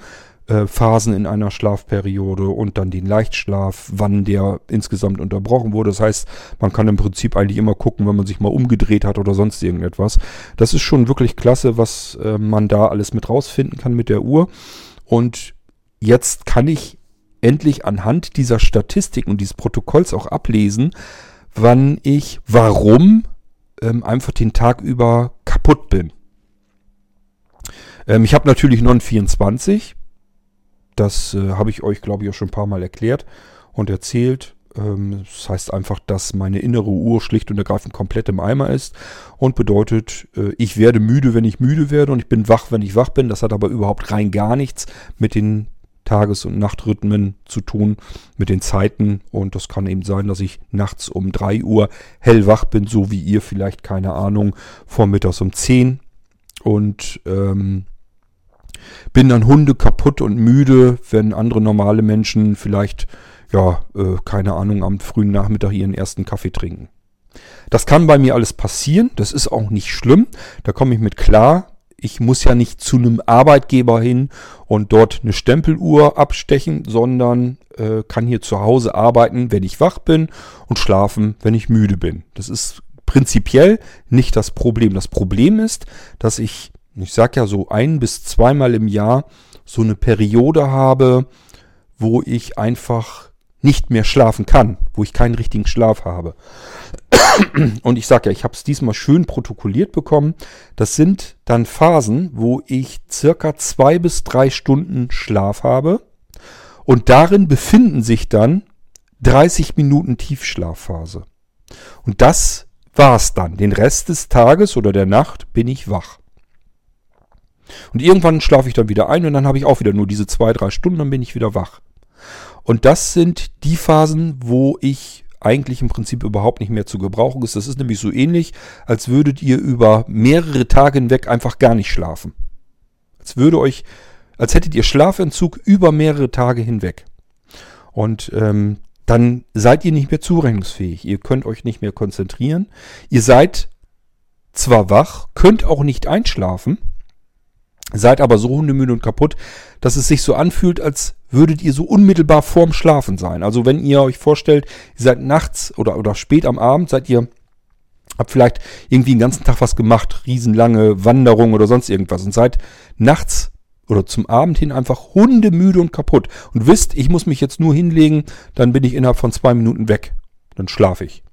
äh, Phasen in einer Schlafperiode und dann den Leichtschlaf, wann der insgesamt unterbrochen wurde. Das heißt, man kann im Prinzip eigentlich immer gucken, wenn man sich mal umgedreht hat oder sonst irgendetwas. Das ist schon wirklich klasse, was äh, man da alles mit rausfinden kann mit der Uhr. Und jetzt kann ich endlich anhand dieser Statistik und dieses Protokolls auch ablesen, wann ich warum ähm, einfach den Tag über kaputt bin. Ähm, ich habe natürlich Non 24, das äh, habe ich euch, glaube ich, auch schon ein paar Mal erklärt und erzählt. Ähm, das heißt einfach, dass meine innere Uhr schlicht und ergreifend komplett im Eimer ist und bedeutet, äh, ich werde müde, wenn ich müde werde und ich bin wach, wenn ich wach bin. Das hat aber überhaupt rein gar nichts mit den Tages- und Nachtrhythmen zu tun, mit den Zeiten. Und das kann eben sein, dass ich nachts um 3 Uhr hellwach bin, so wie ihr vielleicht, keine Ahnung, vormittags um 10. Und ähm, bin dann Hunde kaputt und müde, wenn andere normale Menschen vielleicht, ja, äh, keine Ahnung, am frühen Nachmittag ihren ersten Kaffee trinken. Das kann bei mir alles passieren, das ist auch nicht schlimm, da komme ich mit klar. Ich muss ja nicht zu einem Arbeitgeber hin und dort eine Stempeluhr abstechen, sondern äh, kann hier zu Hause arbeiten, wenn ich wach bin und schlafen, wenn ich müde bin. Das ist prinzipiell nicht das Problem. Das Problem ist, dass ich ich sag ja so ein bis zweimal im Jahr so eine Periode habe, wo ich einfach nicht mehr schlafen kann, wo ich keinen richtigen Schlaf habe. Und ich sage ja, ich habe es diesmal schön protokolliert bekommen. Das sind dann Phasen, wo ich circa zwei bis drei Stunden Schlaf habe. Und darin befinden sich dann 30 Minuten Tiefschlafphase. Und das war's dann. Den Rest des Tages oder der Nacht bin ich wach. Und irgendwann schlafe ich dann wieder ein und dann habe ich auch wieder nur diese zwei, drei Stunden, dann bin ich wieder wach. Und das sind die Phasen, wo ich eigentlich im Prinzip überhaupt nicht mehr zu gebrauchen ist. Das ist nämlich so ähnlich, als würdet ihr über mehrere Tage hinweg einfach gar nicht schlafen. Als würde euch, als hättet ihr Schlafentzug über mehrere Tage hinweg. Und ähm, dann seid ihr nicht mehr zurechnungsfähig. Ihr könnt euch nicht mehr konzentrieren. Ihr seid zwar wach, könnt auch nicht einschlafen Seid aber so hundemüde und kaputt, dass es sich so anfühlt, als würdet ihr so unmittelbar vorm Schlafen sein. Also wenn ihr euch vorstellt, ihr seid nachts oder, oder spät am Abend, seid ihr, habt vielleicht irgendwie den ganzen Tag was gemacht, riesenlange Wanderung oder sonst irgendwas und seid nachts oder zum Abend hin einfach hundemüde und kaputt und wisst, ich muss mich jetzt nur hinlegen, dann bin ich innerhalb von zwei Minuten weg. Dann schlafe ich.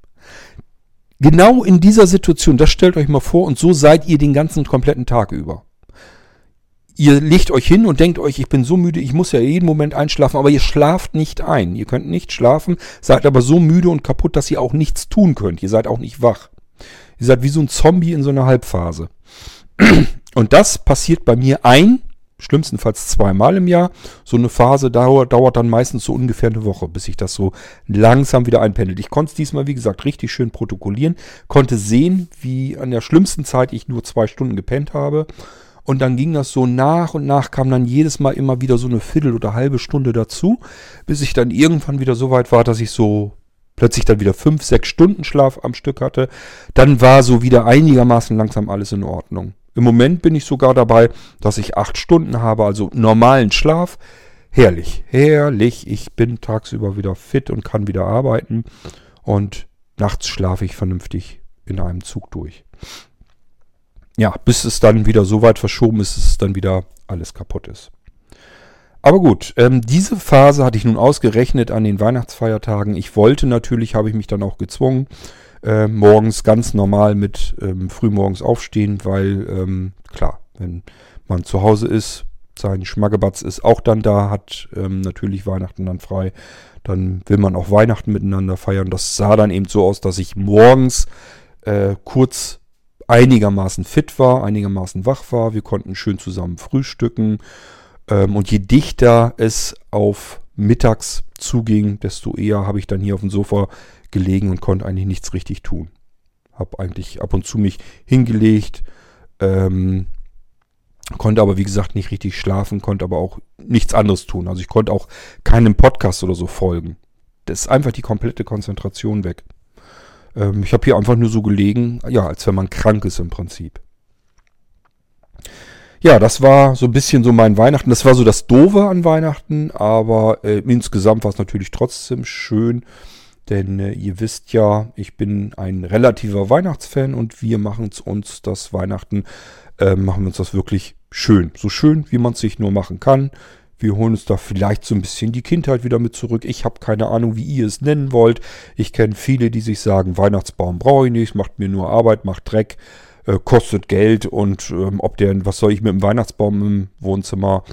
Genau in dieser Situation, das stellt euch mal vor und so seid ihr den ganzen kompletten Tag über ihr legt euch hin und denkt euch, ich bin so müde, ich muss ja jeden Moment einschlafen, aber ihr schlaft nicht ein. Ihr könnt nicht schlafen, seid aber so müde und kaputt, dass ihr auch nichts tun könnt. Ihr seid auch nicht wach. Ihr seid wie so ein Zombie in so einer Halbphase. Und das passiert bei mir ein, schlimmstenfalls zweimal im Jahr. So eine Phase dauert, dauert dann meistens so ungefähr eine Woche, bis sich das so langsam wieder einpendelt. Ich konnte es diesmal, wie gesagt, richtig schön protokollieren, konnte sehen, wie an der schlimmsten Zeit ich nur zwei Stunden gepennt habe und dann ging das so nach und nach, kam dann jedes Mal immer wieder so eine Viertel oder halbe Stunde dazu, bis ich dann irgendwann wieder so weit war, dass ich so plötzlich dann wieder fünf, sechs Stunden Schlaf am Stück hatte. Dann war so wieder einigermaßen langsam alles in Ordnung. Im Moment bin ich sogar dabei, dass ich acht Stunden habe, also normalen Schlaf. Herrlich, herrlich. Ich bin tagsüber wieder fit und kann wieder arbeiten. Und nachts schlafe ich vernünftig in einem Zug durch ja, bis es dann wieder so weit verschoben ist, dass es dann wieder alles kaputt ist. Aber gut, ähm, diese Phase hatte ich nun ausgerechnet an den Weihnachtsfeiertagen. Ich wollte natürlich, habe ich mich dann auch gezwungen, äh, morgens ganz normal mit ähm, frühmorgens aufstehen, weil ähm, klar, wenn man zu Hause ist, sein Schmackebatz ist auch dann da, hat ähm, natürlich Weihnachten dann frei. Dann will man auch Weihnachten miteinander feiern. Das sah dann eben so aus, dass ich morgens äh, kurz einigermaßen fit war, einigermaßen wach war. Wir konnten schön zusammen frühstücken. Ähm, und je dichter es auf mittags zuging, desto eher habe ich dann hier auf dem Sofa gelegen und konnte eigentlich nichts richtig tun. Habe eigentlich ab und zu mich hingelegt, ähm, konnte aber wie gesagt nicht richtig schlafen, konnte aber auch nichts anderes tun. Also ich konnte auch keinem Podcast oder so folgen. Das ist einfach die komplette Konzentration weg. Ähm, ich habe hier einfach nur so gelegen, ja, als wenn man krank ist im Prinzip. Ja, das war so ein bisschen so mein Weihnachten. Das war so das Doofe an Weihnachten, aber äh, insgesamt war es natürlich trotzdem schön. Denn äh, ihr wisst ja, ich bin ein relativer Weihnachtsfan und wir machen uns das Weihnachten, äh, machen wir uns das wirklich schön. So schön, wie man es sich nur machen kann. Wir holen uns da vielleicht so ein bisschen die Kindheit wieder mit zurück. Ich habe keine Ahnung, wie ihr es nennen wollt. Ich kenne viele, die sich sagen, Weihnachtsbaum brauche ich nicht, macht mir nur Arbeit, macht Dreck äh, kostet Geld und ähm, ob der, was soll ich mit dem Weihnachtsbaum im Wohnzimmer,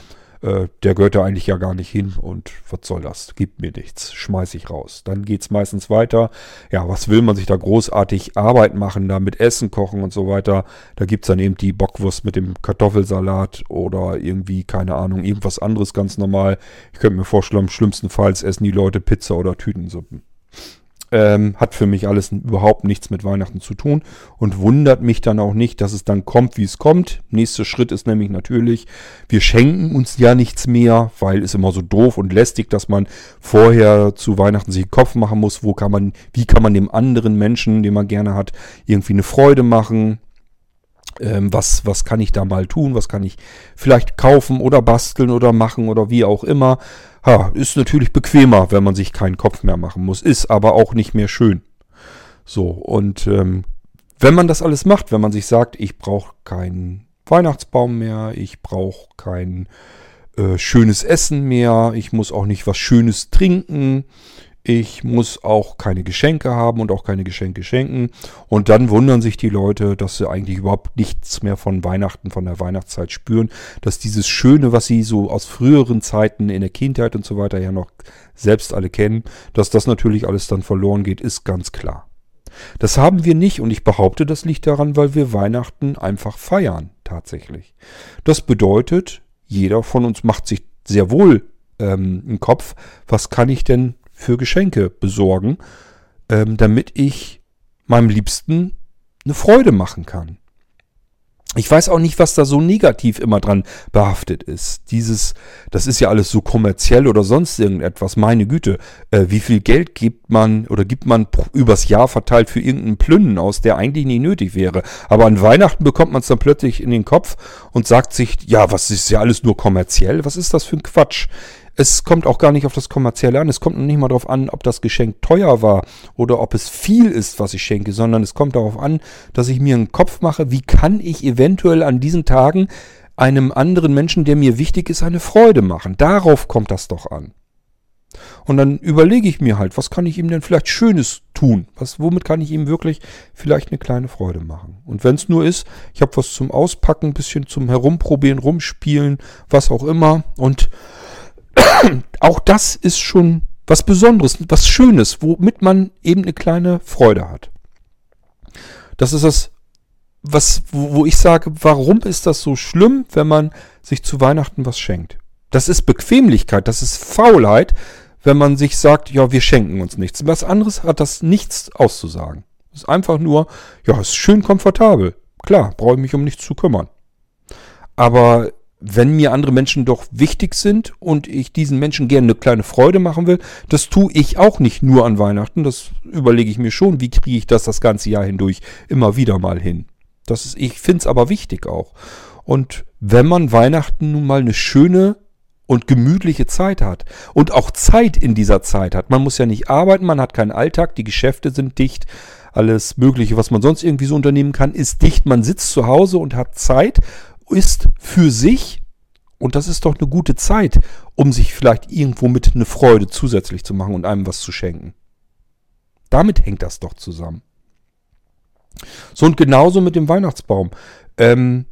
äh, der gehört da eigentlich ja gar nicht hin und was soll das? Gibt mir nichts, schmeiß ich raus. Dann geht es meistens weiter. Ja, was will man sich da großartig Arbeit machen, da mit Essen kochen und so weiter. Da gibt es dann eben die Bockwurst mit dem Kartoffelsalat oder irgendwie, keine Ahnung, irgendwas anderes ganz normal. Ich könnte mir vorstellen, schlimmstenfalls essen die Leute Pizza oder Tütensuppen. Ähm, hat für mich alles überhaupt nichts mit Weihnachten zu tun und wundert mich dann auch nicht, dass es dann kommt, wie es kommt. Nächster Schritt ist nämlich natürlich, wir schenken uns ja nichts mehr, weil es immer so doof und lästig, dass man vorher zu Weihnachten sich den Kopf machen muss, wo kann man, wie kann man dem anderen Menschen, den man gerne hat, irgendwie eine Freude machen. Ähm, was, was kann ich da mal tun? Was kann ich vielleicht kaufen oder basteln oder machen oder wie auch immer? Ha, ist natürlich bequemer, wenn man sich keinen Kopf mehr machen muss, ist aber auch nicht mehr schön. So, und ähm, wenn man das alles macht, wenn man sich sagt, ich brauche keinen Weihnachtsbaum mehr, ich brauche kein äh, schönes Essen mehr, ich muss auch nicht was Schönes trinken, ich muss auch keine Geschenke haben und auch keine Geschenke schenken. Und dann wundern sich die Leute, dass sie eigentlich überhaupt nichts mehr von Weihnachten, von der Weihnachtszeit spüren. Dass dieses Schöne, was sie so aus früheren Zeiten in der Kindheit und so weiter ja noch selbst alle kennen, dass das natürlich alles dann verloren geht, ist ganz klar. Das haben wir nicht und ich behaupte, das liegt daran, weil wir Weihnachten einfach feiern, tatsächlich. Das bedeutet, jeder von uns macht sich sehr wohl ähm, einen Kopf, was kann ich denn für Geschenke besorgen, ähm, damit ich meinem Liebsten eine Freude machen kann. Ich weiß auch nicht, was da so negativ immer dran behaftet ist. Dieses, das ist ja alles so kommerziell oder sonst irgendetwas. Meine Güte, äh, wie viel Geld gibt man oder gibt man übers Jahr verteilt für irgendeinen Plünnen aus, der eigentlich nie nötig wäre. Aber an Weihnachten bekommt man es dann plötzlich in den Kopf und sagt sich, ja, was ist ja alles nur kommerziell? Was ist das für ein Quatsch? Es kommt auch gar nicht auf das Kommerzielle an. Es kommt noch nicht mal darauf an, ob das Geschenk teuer war oder ob es viel ist, was ich schenke, sondern es kommt darauf an, dass ich mir einen Kopf mache, wie kann ich eventuell an diesen Tagen einem anderen Menschen, der mir wichtig ist, eine Freude machen. Darauf kommt das doch an. Und dann überlege ich mir halt, was kann ich ihm denn vielleicht Schönes tun? Was, womit kann ich ihm wirklich vielleicht eine kleine Freude machen? Und wenn es nur ist, ich habe was zum Auspacken, ein bisschen zum Herumprobieren, rumspielen, was auch immer. Und auch das ist schon was Besonderes, was Schönes, womit man eben eine kleine Freude hat. Das ist das, was, wo, wo ich sage, warum ist das so schlimm, wenn man sich zu Weihnachten was schenkt? Das ist Bequemlichkeit, das ist Faulheit, wenn man sich sagt, ja, wir schenken uns nichts. Was anderes hat das nichts auszusagen. Es ist einfach nur, ja, ist schön komfortabel. Klar, brauche ich mich um nichts zu kümmern. Aber wenn mir andere Menschen doch wichtig sind und ich diesen Menschen gerne eine kleine Freude machen will, das tue ich auch nicht nur an Weihnachten. Das überlege ich mir schon, wie kriege ich das das ganze Jahr hindurch immer wieder mal hin. Das ist, ich finde es aber wichtig auch. Und wenn man Weihnachten nun mal eine schöne und gemütliche Zeit hat und auch Zeit in dieser Zeit hat, man muss ja nicht arbeiten, man hat keinen Alltag, die Geschäfte sind dicht, alles Mögliche, was man sonst irgendwie so unternehmen kann, ist dicht. Man sitzt zu Hause und hat Zeit ist für sich, und das ist doch eine gute Zeit, um sich vielleicht irgendwo mit eine Freude zusätzlich zu machen und einem was zu schenken. Damit hängt das doch zusammen. So und genauso mit dem Weihnachtsbaum. Ähm,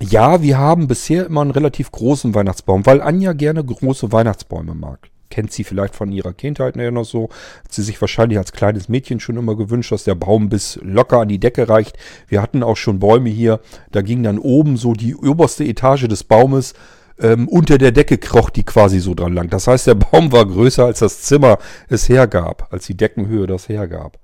ja, wir haben bisher immer einen relativ großen Weihnachtsbaum, weil Anja gerne große Weihnachtsbäume mag. Kennt sie vielleicht von ihrer Kindheit ja noch so. Hat sie sich wahrscheinlich als kleines Mädchen schon immer gewünscht, dass der Baum bis locker an die Decke reicht. Wir hatten auch schon Bäume hier, da ging dann oben so die oberste Etage des Baumes ähm, unter der Decke kroch die quasi so dran lang. Das heißt, der Baum war größer, als das Zimmer es hergab, als die Deckenhöhe das hergab.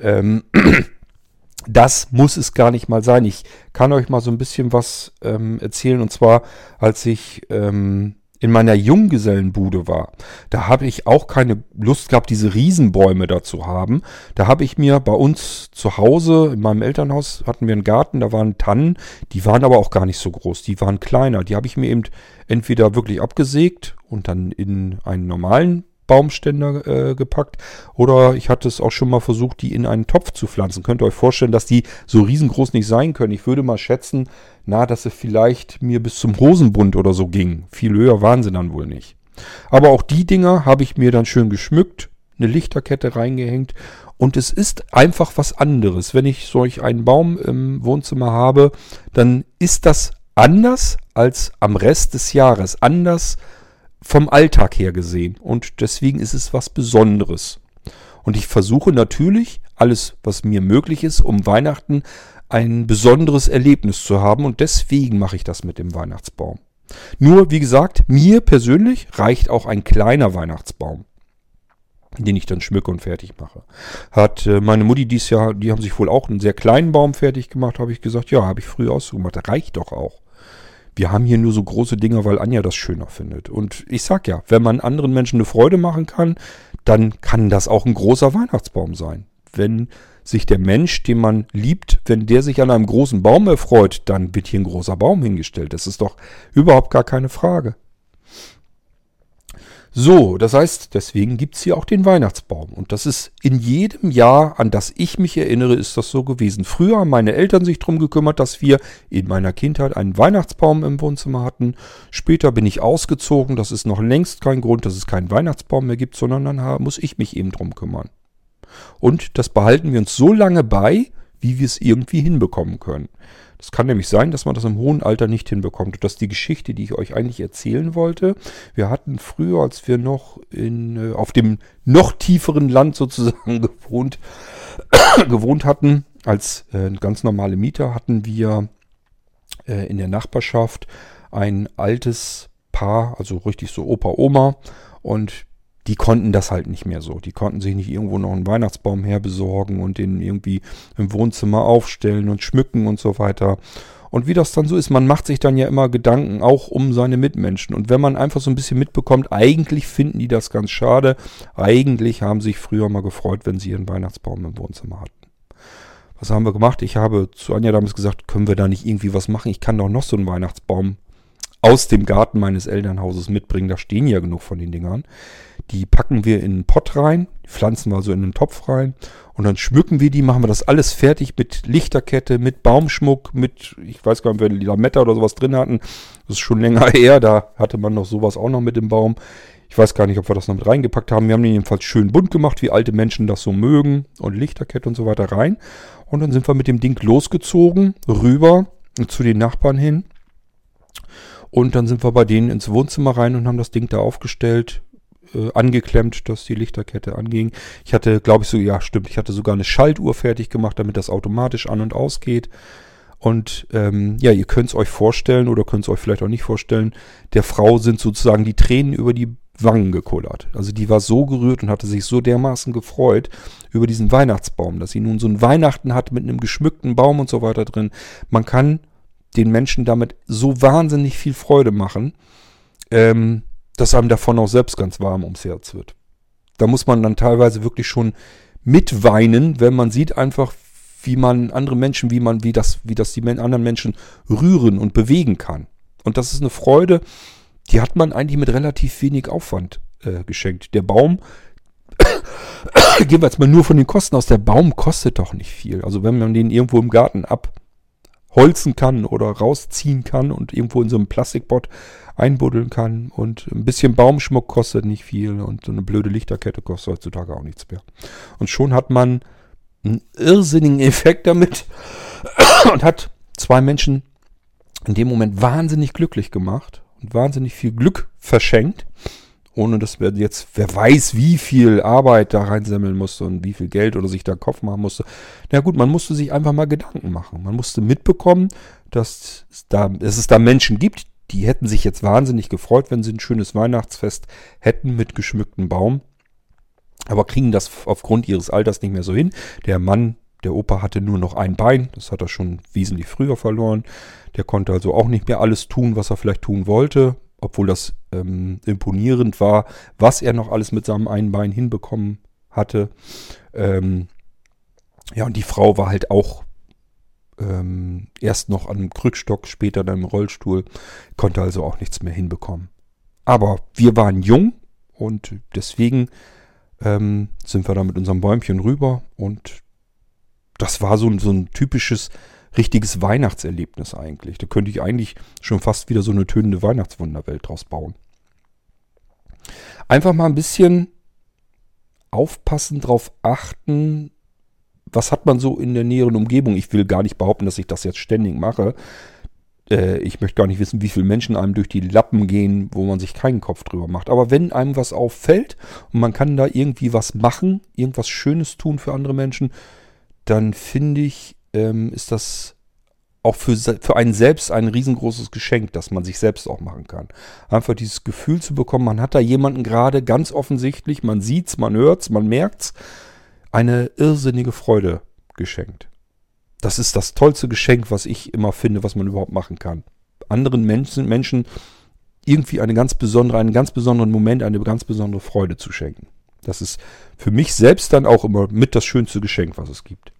Ähm, das muss es gar nicht mal sein. Ich kann euch mal so ein bisschen was ähm, erzählen. Und zwar, als ich ähm, in meiner Junggesellenbude war, da habe ich auch keine Lust gehabt, diese Riesenbäume da zu haben. Da habe ich mir bei uns zu Hause, in meinem Elternhaus, hatten wir einen Garten, da waren Tannen, die waren aber auch gar nicht so groß, die waren kleiner. Die habe ich mir eben entweder wirklich abgesägt und dann in einen normalen Baumständer äh, gepackt. Oder ich hatte es auch schon mal versucht, die in einen Topf zu pflanzen. Könnt ihr euch vorstellen, dass die so riesengroß nicht sein können. Ich würde mal schätzen, na, dass sie vielleicht mir bis zum Hosenbund oder so ging. Viel höher waren sie dann wohl nicht. Aber auch die Dinger habe ich mir dann schön geschmückt, eine Lichterkette reingehängt und es ist einfach was anderes. Wenn ich solch einen Baum im Wohnzimmer habe, dann ist das anders als am Rest des Jahres. Anders vom Alltag her gesehen. Und deswegen ist es was Besonderes. Und ich versuche natürlich alles, was mir möglich ist, um Weihnachten ein besonderes Erlebnis zu haben. Und deswegen mache ich das mit dem Weihnachtsbaum. Nur, wie gesagt, mir persönlich reicht auch ein kleiner Weihnachtsbaum den ich dann schmücke und fertig mache. Hat äh, meine Mutti dies Jahr, die haben sich wohl auch einen sehr kleinen Baum fertig gemacht, habe ich gesagt, ja, habe ich früher ausgemacht, reicht doch auch. Wir haben hier nur so große Dinger, weil Anja das schöner findet. Und ich sag ja, wenn man anderen Menschen eine Freude machen kann, dann kann das auch ein großer Weihnachtsbaum sein. Wenn sich der Mensch, den man liebt, wenn der sich an einem großen Baum erfreut, dann wird hier ein großer Baum hingestellt. Das ist doch überhaupt gar keine Frage. So, das heißt, deswegen gibt's hier auch den Weihnachtsbaum. Und das ist in jedem Jahr, an das ich mich erinnere, ist das so gewesen. Früher haben meine Eltern sich drum gekümmert, dass wir in meiner Kindheit einen Weihnachtsbaum im Wohnzimmer hatten. Später bin ich ausgezogen. Das ist noch längst kein Grund, dass es keinen Weihnachtsbaum mehr gibt, sondern dann muss ich mich eben drum kümmern. Und das behalten wir uns so lange bei, wie wir es irgendwie hinbekommen können. Es kann nämlich sein, dass man das im hohen Alter nicht hinbekommt. Und das ist die Geschichte, die ich euch eigentlich erzählen wollte. Wir hatten früher, als wir noch in, äh, auf dem noch tieferen Land sozusagen gewohnt, gewohnt hatten, als äh, ganz normale Mieter, hatten wir äh, in der Nachbarschaft ein altes Paar, also richtig so Opa, Oma. Und die konnten das halt nicht mehr so. Die konnten sich nicht irgendwo noch einen Weihnachtsbaum herbesorgen und den irgendwie im Wohnzimmer aufstellen und schmücken und so weiter. Und wie das dann so ist, man macht sich dann ja immer Gedanken auch um seine Mitmenschen. Und wenn man einfach so ein bisschen mitbekommt, eigentlich finden die das ganz schade. Eigentlich haben sich früher mal gefreut, wenn sie ihren Weihnachtsbaum im Wohnzimmer hatten. Was haben wir gemacht? Ich habe zu Anja damals gesagt, können wir da nicht irgendwie was machen? Ich kann doch noch so einen Weihnachtsbaum aus dem Garten meines Elternhauses mitbringen. Da stehen ja genug von den Dingern. Die packen wir in einen Pott rein, pflanzen wir so in einen Topf rein und dann schmücken wir die, machen wir das alles fertig mit Lichterkette, mit Baumschmuck, mit, ich weiß gar nicht, ob wir Lametta oder sowas drin hatten. Das ist schon länger her, da hatte man noch sowas auch noch mit dem Baum. Ich weiß gar nicht, ob wir das noch mit reingepackt haben. Wir haben den jedenfalls schön bunt gemacht, wie alte Menschen das so mögen und Lichterkette und so weiter rein. Und dann sind wir mit dem Ding losgezogen, rüber zu den Nachbarn hin. Und dann sind wir bei denen ins Wohnzimmer rein und haben das Ding da aufgestellt, äh, angeklemmt, dass die Lichterkette anging. Ich hatte, glaube ich, so, ja, stimmt, ich hatte sogar eine Schaltuhr fertig gemacht, damit das automatisch an und ausgeht. Und ähm, ja, ihr könnt es euch vorstellen oder könnt es euch vielleicht auch nicht vorstellen, der Frau sind sozusagen die Tränen über die Wangen gekullert. Also die war so gerührt und hatte sich so dermaßen gefreut über diesen Weihnachtsbaum, dass sie nun so ein Weihnachten hat mit einem geschmückten Baum und so weiter drin. Man kann den Menschen damit so wahnsinnig viel Freude machen. Ähm, dass einem davon auch selbst ganz warm ums Herz wird. Da muss man dann teilweise wirklich schon mitweinen, wenn man sieht einfach, wie man andere Menschen, wie man, wie das, wie das die anderen Menschen rühren und bewegen kann. Und das ist eine Freude, die hat man eigentlich mit relativ wenig Aufwand äh, geschenkt. Der Baum, gehen wir jetzt mal nur von den Kosten aus, der Baum kostet doch nicht viel. Also wenn man den irgendwo im Garten abholzen kann oder rausziehen kann und irgendwo in so einem Plastikbot einbuddeln kann. Und ein bisschen Baumschmuck kostet nicht viel und eine blöde Lichterkette kostet heutzutage auch nichts mehr. Und schon hat man einen irrsinnigen Effekt damit und hat zwei Menschen in dem Moment wahnsinnig glücklich gemacht und wahnsinnig viel Glück verschenkt, ohne dass wir jetzt, wer weiß, wie viel Arbeit da reinsammeln musste und wie viel Geld oder sich da Kopf machen musste. Na gut, man musste sich einfach mal Gedanken machen. Man musste mitbekommen, dass es da, dass es da Menschen gibt, die hätten sich jetzt wahnsinnig gefreut, wenn sie ein schönes Weihnachtsfest hätten mit geschmücktem Baum, aber kriegen das aufgrund ihres Alters nicht mehr so hin. Der Mann, der Opa hatte nur noch ein Bein, das hat er schon wesentlich früher verloren. Der konnte also auch nicht mehr alles tun, was er vielleicht tun wollte, obwohl das ähm, imponierend war, was er noch alles mit seinem einen Bein hinbekommen hatte. Ähm, ja, und die Frau war halt auch ähm, erst noch an einem Krückstock, später dann im Rollstuhl, konnte also auch nichts mehr hinbekommen. Aber wir waren jung und deswegen ähm, sind wir da mit unserem Bäumchen rüber und das war so, so ein typisches richtiges Weihnachtserlebnis eigentlich. Da könnte ich eigentlich schon fast wieder so eine tönende Weihnachtswunderwelt draus bauen. Einfach mal ein bisschen aufpassen, drauf achten, was hat man so in der näheren Umgebung. Ich will gar nicht behaupten, dass ich das jetzt ständig mache. Äh, ich möchte gar nicht wissen, wie viele Menschen einem durch die Lappen gehen, wo man sich keinen Kopf drüber macht. Aber wenn einem was auffällt und man kann da irgendwie was machen, irgendwas Schönes tun für andere Menschen, dann finde ich, ähm, ist das auch für, für einen selbst ein riesengroßes Geschenk, dass man sich selbst auch machen kann. Einfach dieses Gefühl zu bekommen, man hat da jemanden gerade ganz offensichtlich, man sieht's, man hört's, man merkt's, eine irrsinnige Freude geschenkt. Das ist das tollste Geschenk, was ich immer finde, was man überhaupt machen kann. Anderen Menschen, Menschen irgendwie eine ganz besondere, einen ganz besonderen Moment, eine ganz besondere Freude zu schenken. Das ist für mich selbst dann auch immer mit das schönste Geschenk, was es gibt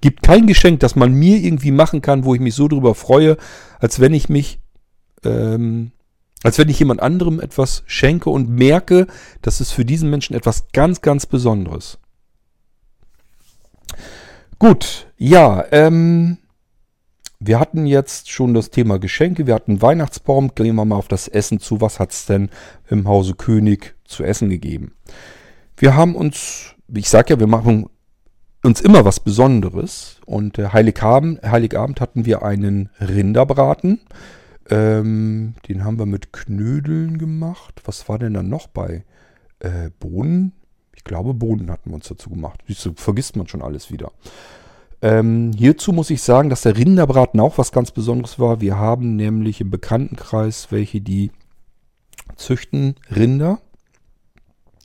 gibt kein Geschenk, das man mir irgendwie machen kann, wo ich mich so drüber freue, als wenn ich mich, ähm, als wenn ich jemand anderem etwas schenke und merke, dass es für diesen Menschen etwas ganz, ganz Besonderes. Gut, ja, ähm, wir hatten jetzt schon das Thema Geschenke, wir hatten Weihnachtsbaum, gehen wir mal auf das Essen zu. Was hat es denn im Hause König zu essen gegeben? Wir haben uns, ich sag ja, wir machen uns immer was Besonderes. Und äh, Heiligabend, Heiligabend hatten wir einen Rinderbraten. Ähm, den haben wir mit Knödeln gemacht. Was war denn dann noch bei äh, Bohnen? Glaube, Bohnen hatten wir uns dazu gemacht. Siehst du, vergisst man schon alles wieder. Ähm, hierzu muss ich sagen, dass der Rinderbraten auch was ganz Besonderes war. Wir haben nämlich im Bekanntenkreis welche, die züchten Rinder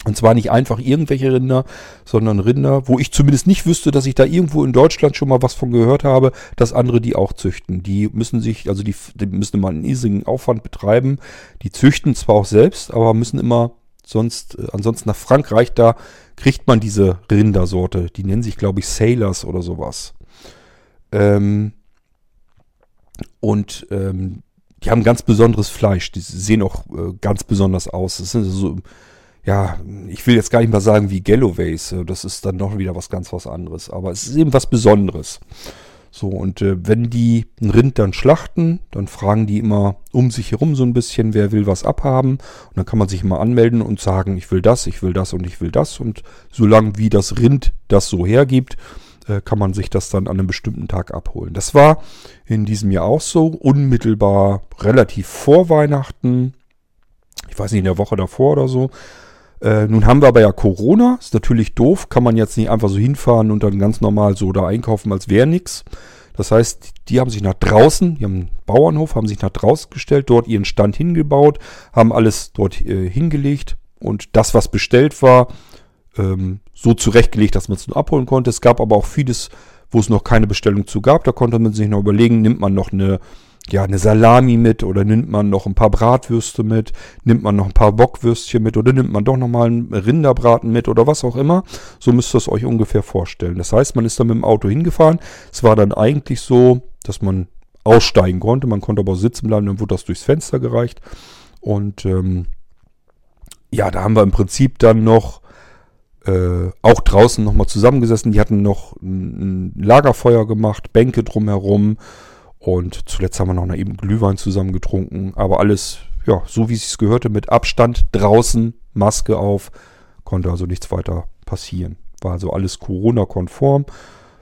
und zwar nicht einfach irgendwelche Rinder, sondern Rinder, wo ich zumindest nicht wüsste, dass ich da irgendwo in Deutschland schon mal was von gehört habe, dass andere die auch züchten. Die müssen sich, also die, die müssen immer einen riesigen Aufwand betreiben. Die züchten zwar auch selbst, aber müssen immer sonst, äh, ansonsten nach Frankreich, da kriegt man diese Rindersorte. Die nennen sich, glaube ich, Sailors oder sowas. Ähm, und ähm, die haben ganz besonderes Fleisch. Die sehen auch äh, ganz besonders aus. Das sind so ja, ich will jetzt gar nicht mal sagen wie Galloways, das ist dann noch wieder was ganz was anderes, aber es ist eben was Besonderes. So, und äh, wenn die ein Rind dann schlachten, dann fragen die immer um sich herum so ein bisschen, wer will was abhaben. Und dann kann man sich immer anmelden und sagen, ich will das, ich will das und ich will das. Und solange wie das Rind das so hergibt, äh, kann man sich das dann an einem bestimmten Tag abholen. Das war in diesem Jahr auch so, unmittelbar relativ vor Weihnachten. Ich weiß nicht, in der Woche davor oder so äh, nun haben wir aber ja Corona, ist natürlich doof, kann man jetzt nicht einfach so hinfahren und dann ganz normal so da einkaufen, als wäre nichts. Das heißt, die haben sich nach draußen, die haben einen Bauernhof, haben sich nach draußen gestellt, dort ihren Stand hingebaut, haben alles dort äh, hingelegt und das, was bestellt war, ähm, so zurechtgelegt, dass man es nur abholen konnte. Es gab aber auch vieles, wo es noch keine Bestellung zu gab. Da konnte man sich noch überlegen, nimmt man noch eine ja, eine Salami mit oder nimmt man noch ein paar Bratwürste mit, nimmt man noch ein paar Bockwürstchen mit oder nimmt man doch nochmal einen Rinderbraten mit oder was auch immer. So müsst ihr es euch ungefähr vorstellen. Das heißt, man ist dann mit dem Auto hingefahren. Es war dann eigentlich so, dass man aussteigen konnte. Man konnte aber auch sitzen bleiben, dann wurde das durchs Fenster gereicht. Und ähm, ja, da haben wir im Prinzip dann noch äh, auch draußen nochmal zusammengesessen. Die hatten noch ein, ein Lagerfeuer gemacht, Bänke drumherum. Und zuletzt haben wir noch eben Glühwein zusammen getrunken. Aber alles, ja, so wie es gehörte, mit Abstand draußen, Maske auf. Konnte also nichts weiter passieren. War also alles Corona-konform.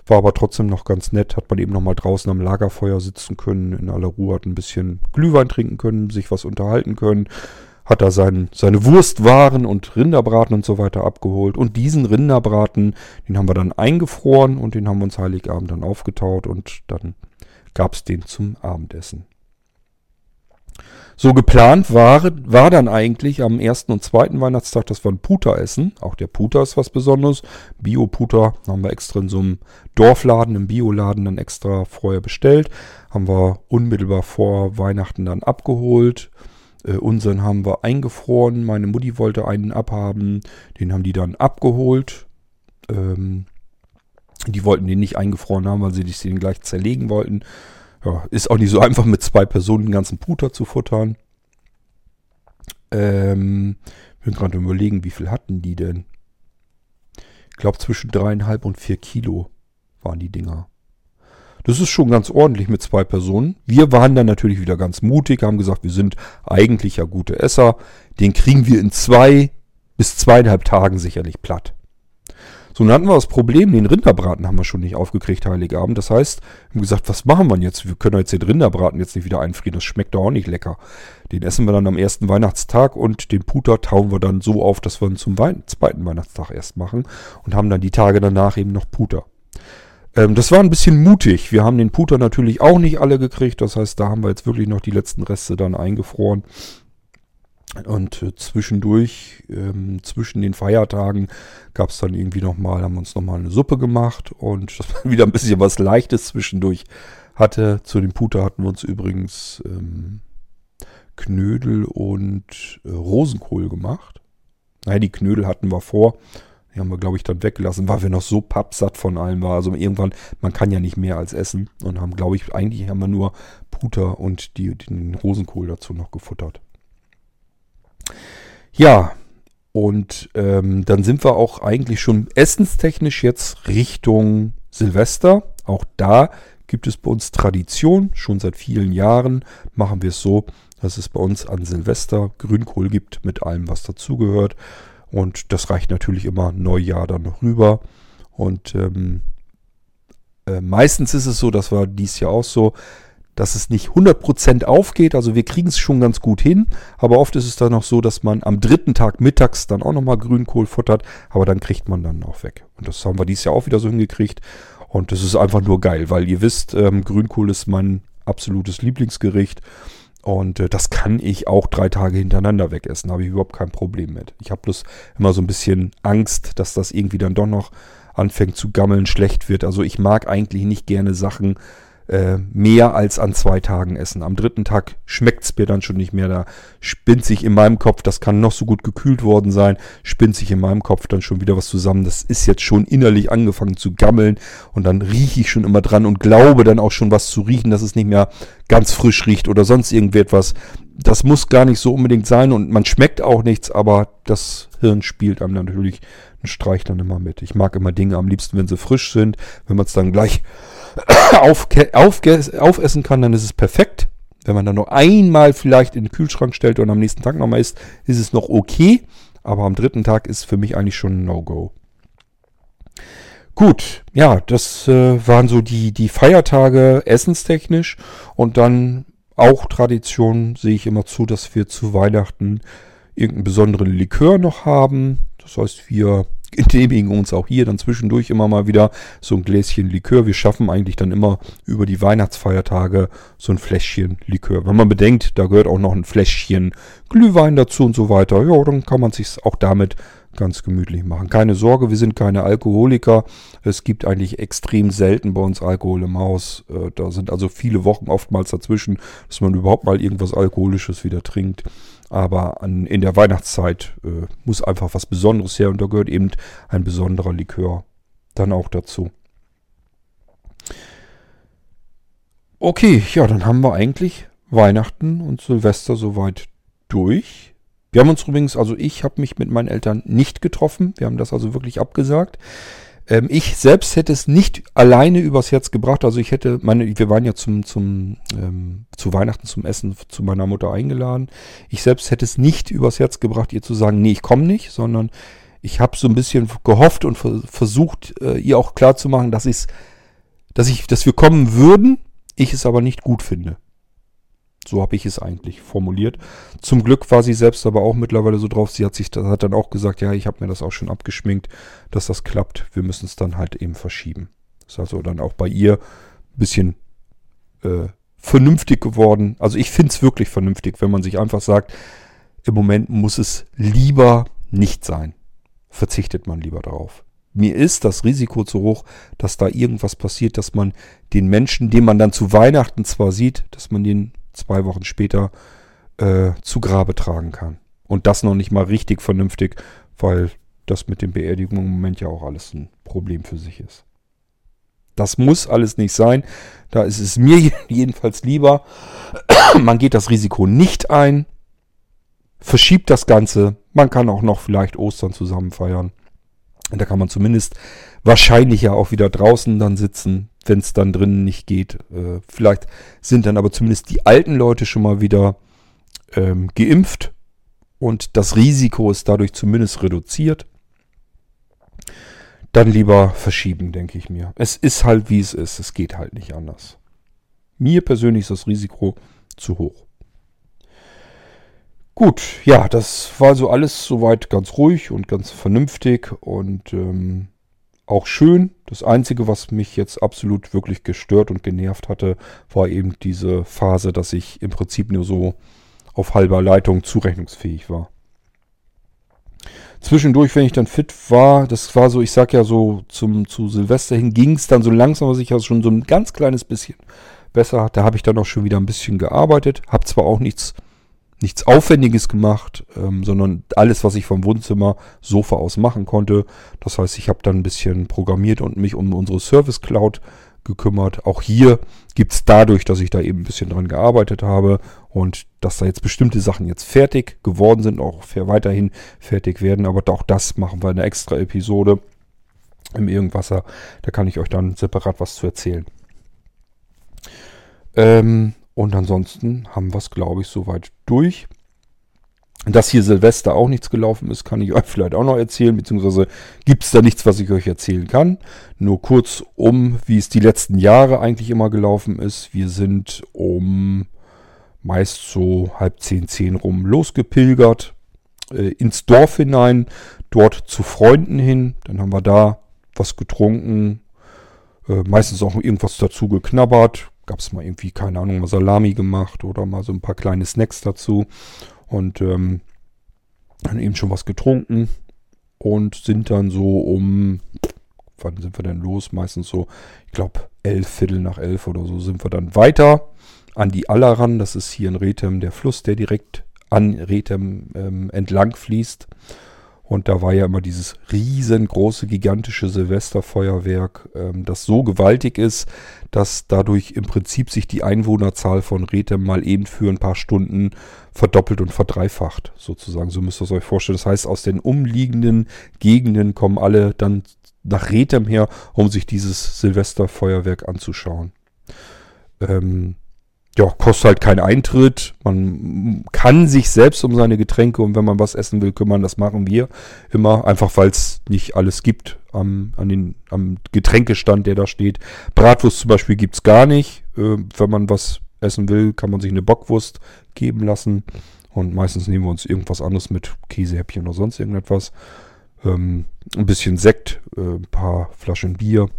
War aber trotzdem noch ganz nett. Hat man eben noch mal draußen am Lagerfeuer sitzen können, in aller Ruhe, hat ein bisschen Glühwein trinken können, sich was unterhalten können. Hat da sein, seine Wurstwaren und Rinderbraten und so weiter abgeholt. Und diesen Rinderbraten, den haben wir dann eingefroren und den haben wir uns Heiligabend dann aufgetaut und dann gab es den zum Abendessen. So geplant war, war dann eigentlich am ersten und zweiten Weihnachtstag, dass wir ein Puter essen. Auch der Puter ist was Besonderes. Bio-Puter haben wir extra in so einem Dorfladen, im Bioladen dann extra vorher bestellt. Haben wir unmittelbar vor Weihnachten dann abgeholt. Äh, unseren haben wir eingefroren. Meine Mutti wollte einen abhaben. Den haben die dann abgeholt. Ähm, die wollten den nicht eingefroren haben, weil sie den gleich zerlegen wollten. Ja, ist auch nicht so einfach mit zwei Personen den ganzen Puter zu futtern. Ähm, bin gerade überlegen, wie viel hatten die denn? Ich glaube zwischen dreieinhalb und vier Kilo waren die Dinger. Das ist schon ganz ordentlich mit zwei Personen. Wir waren dann natürlich wieder ganz mutig, haben gesagt, wir sind eigentlich ja gute Esser. Den kriegen wir in zwei bis zweieinhalb Tagen sicherlich platt. So, dann hatten wir das Problem, den Rinderbraten haben wir schon nicht aufgekriegt Heiligabend. Das heißt, wir haben gesagt, was machen wir jetzt? Wir können jetzt den Rinderbraten jetzt nicht wieder einfrieren. Das schmeckt doch auch nicht lecker. Den essen wir dann am ersten Weihnachtstag und den Puter tauen wir dann so auf, dass wir ihn zum Wei zweiten Weihnachtstag erst machen und haben dann die Tage danach eben noch Puter. Ähm, das war ein bisschen mutig. Wir haben den Puter natürlich auch nicht alle gekriegt. Das heißt, da haben wir jetzt wirklich noch die letzten Reste dann eingefroren. Und äh, zwischendurch, ähm, zwischen den Feiertagen, gab es dann irgendwie nochmal, haben wir uns nochmal eine Suppe gemacht und das war wieder ein bisschen was Leichtes zwischendurch hatte. Zu dem Puter hatten wir uns übrigens ähm, Knödel und äh, Rosenkohl gemacht. Naja, die Knödel hatten wir vor. Die haben wir, glaube ich, dann weggelassen, weil wir noch so pappsatt von allem waren. Also irgendwann, man kann ja nicht mehr als essen. Und haben, glaube ich, eigentlich haben wir nur Puter und die, den Rosenkohl dazu noch gefuttert. Ja, und ähm, dann sind wir auch eigentlich schon essenstechnisch jetzt Richtung Silvester. Auch da gibt es bei uns Tradition. Schon seit vielen Jahren machen wir es so, dass es bei uns an Silvester Grünkohl gibt mit allem, was dazugehört. Und das reicht natürlich immer Neujahr dann noch rüber. Und ähm, äh, meistens ist es so, das war dies Jahr auch so, dass es nicht 100% aufgeht. Also wir kriegen es schon ganz gut hin. Aber oft ist es dann noch so, dass man am dritten Tag mittags dann auch nochmal Grünkohl futtert. Aber dann kriegt man dann auch weg. Und das haben wir dieses Jahr auch wieder so hingekriegt. Und das ist einfach nur geil, weil ihr wisst, ähm, Grünkohl ist mein absolutes Lieblingsgericht. Und äh, das kann ich auch drei Tage hintereinander wegessen. Da habe ich überhaupt kein Problem mit. Ich habe bloß immer so ein bisschen Angst, dass das irgendwie dann doch noch anfängt zu gammeln, schlecht wird. Also ich mag eigentlich nicht gerne Sachen, äh, mehr als an zwei Tagen essen. Am dritten Tag schmeckt es mir dann schon nicht mehr. Da spinnt sich in meinem Kopf, das kann noch so gut gekühlt worden sein, spinnt sich in meinem Kopf dann schon wieder was zusammen. Das ist jetzt schon innerlich angefangen zu gammeln und dann rieche ich schon immer dran und glaube dann auch schon was zu riechen, dass es nicht mehr ganz frisch riecht oder sonst irgendetwas. Das muss gar nicht so unbedingt sein und man schmeckt auch nichts, aber das Hirn spielt einem natürlich einen Streich dann immer mit. Ich mag immer Dinge am liebsten, wenn sie frisch sind, wenn man es dann gleich auf, auf, aufessen kann, dann ist es perfekt. Wenn man dann noch einmal vielleicht in den Kühlschrank stellt und am nächsten Tag nochmal isst, ist es noch okay. Aber am dritten Tag ist für mich eigentlich schon ein No-Go. Gut, ja, das äh, waren so die, die Feiertage essenstechnisch. Und dann auch Tradition sehe ich immer zu, dass wir zu Weihnachten irgendeinen besonderen Likör noch haben. Das heißt, wir genehmigen uns auch hier dann zwischendurch immer mal wieder so ein Gläschen Likör. Wir schaffen eigentlich dann immer über die Weihnachtsfeiertage so ein Fläschchen Likör. Wenn man bedenkt, da gehört auch noch ein Fläschchen Glühwein dazu und so weiter, ja, dann kann man sich auch damit ganz gemütlich machen. Keine Sorge, wir sind keine Alkoholiker. Es gibt eigentlich extrem selten bei uns Alkohol im Haus. Äh, da sind also viele Wochen oftmals dazwischen, dass man überhaupt mal irgendwas Alkoholisches wieder trinkt. Aber an, in der Weihnachtszeit äh, muss einfach was Besonderes her und da gehört eben ein besonderer Likör dann auch dazu. Okay, ja, dann haben wir eigentlich Weihnachten und Silvester soweit durch. Wir haben uns übrigens, also ich habe mich mit meinen Eltern nicht getroffen. Wir haben das also wirklich abgesagt. Ähm, ich selbst hätte es nicht alleine übers Herz gebracht. Also ich hätte, meine, wir waren ja zum, zum, ähm, zu Weihnachten zum Essen zu meiner Mutter eingeladen. Ich selbst hätte es nicht übers Herz gebracht, ihr zu sagen, nee, ich komme nicht, sondern ich habe so ein bisschen gehofft und versucht, äh, ihr auch klarzumachen, dass ich es dass ich, dass wir kommen würden, ich es aber nicht gut finde. So habe ich es eigentlich formuliert. Zum Glück war sie selbst aber auch mittlerweile so drauf. Sie hat sich, hat dann auch gesagt, ja, ich habe mir das auch schon abgeschminkt, dass das klappt. Wir müssen es dann halt eben verschieben. Ist also dann auch bei ihr ein bisschen äh, vernünftig geworden. Also ich finde es wirklich vernünftig, wenn man sich einfach sagt, im Moment muss es lieber nicht sein. Verzichtet man lieber darauf. Mir ist das Risiko zu hoch, dass da irgendwas passiert, dass man den Menschen, den man dann zu Weihnachten zwar sieht, dass man den zwei Wochen später äh, zu Grabe tragen kann. Und das noch nicht mal richtig vernünftig, weil das mit den Beerdigungen im Moment ja auch alles ein Problem für sich ist. Das muss alles nicht sein. Da ist es mir jedenfalls lieber. Man geht das Risiko nicht ein, verschiebt das Ganze. Man kann auch noch vielleicht Ostern zusammen feiern. Und da kann man zumindest wahrscheinlich ja auch wieder draußen dann sitzen, wenn es dann drinnen nicht geht. Äh, vielleicht sind dann aber zumindest die alten Leute schon mal wieder ähm, geimpft und das Risiko ist dadurch zumindest reduziert. Dann lieber verschieben, denke ich mir. Es ist halt wie es ist. Es geht halt nicht anders. Mir persönlich ist das Risiko zu hoch. Gut, ja, das war so alles soweit ganz ruhig und ganz vernünftig und ähm, auch schön. Das Einzige, was mich jetzt absolut wirklich gestört und genervt hatte, war eben diese Phase, dass ich im Prinzip nur so auf halber Leitung zurechnungsfähig war. Zwischendurch, wenn ich dann fit war, das war so, ich sag ja so, zum, zu Silvester hin ging es dann so langsam, was ich also schon so ein ganz kleines bisschen besser. Da habe ich dann auch schon wieder ein bisschen gearbeitet. Habe zwar auch nichts nichts Aufwendiges gemacht, ähm, sondern alles, was ich vom Wohnzimmer, Sofa aus machen konnte. Das heißt, ich habe dann ein bisschen programmiert und mich um unsere Service Cloud gekümmert. Auch hier gibt es dadurch, dass ich da eben ein bisschen dran gearbeitet habe und dass da jetzt bestimmte Sachen jetzt fertig geworden sind, auch weiterhin fertig werden. Aber auch das machen wir in einer extra Episode im Irgendwasser. Da kann ich euch dann separat was zu erzählen. Ähm, und ansonsten haben wir es, glaube ich, soweit durch. Dass hier Silvester auch nichts gelaufen ist, kann ich euch vielleicht auch noch erzählen, beziehungsweise gibt es da nichts, was ich euch erzählen kann. Nur kurz um, wie es die letzten Jahre eigentlich immer gelaufen ist. Wir sind um meist so halb zehn, zehn rum losgepilgert, äh, ins Dorf hinein, dort zu Freunden hin. Dann haben wir da was getrunken, äh, meistens auch irgendwas dazu geknabbert, gab es mal irgendwie, keine Ahnung, mal Salami gemacht oder mal so ein paar kleine Snacks dazu. Und ähm, dann eben schon was getrunken und sind dann so um, wann sind wir denn los? Meistens so, ich glaube, elf, Viertel nach elf oder so sind wir dann weiter an die Aller ran. Das ist hier in Rethem der Fluss, der direkt an Rethem ähm, entlang fließt. Und da war ja immer dieses riesengroße, gigantische Silvesterfeuerwerk, ähm, das so gewaltig ist, dass dadurch im Prinzip sich die Einwohnerzahl von Rethem mal eben für ein paar Stunden verdoppelt und verdreifacht, sozusagen. So müsst ihr es euch vorstellen. Das heißt, aus den umliegenden Gegenden kommen alle dann nach Rethem her, um sich dieses Silvesterfeuerwerk anzuschauen. Ähm, ja, kostet halt keinen Eintritt. Man kann sich selbst um seine Getränke und wenn man was essen will, kümmern. Das machen wir immer, einfach weil es nicht alles gibt am, an den, am Getränkestand, der da steht. Bratwurst zum Beispiel gibt es gar nicht. Äh, wenn man was essen will, kann man sich eine Bockwurst geben lassen. Und meistens nehmen wir uns irgendwas anderes mit Käsehäppchen oder sonst irgendetwas. Ähm, ein bisschen Sekt, äh, ein paar Flaschen Bier.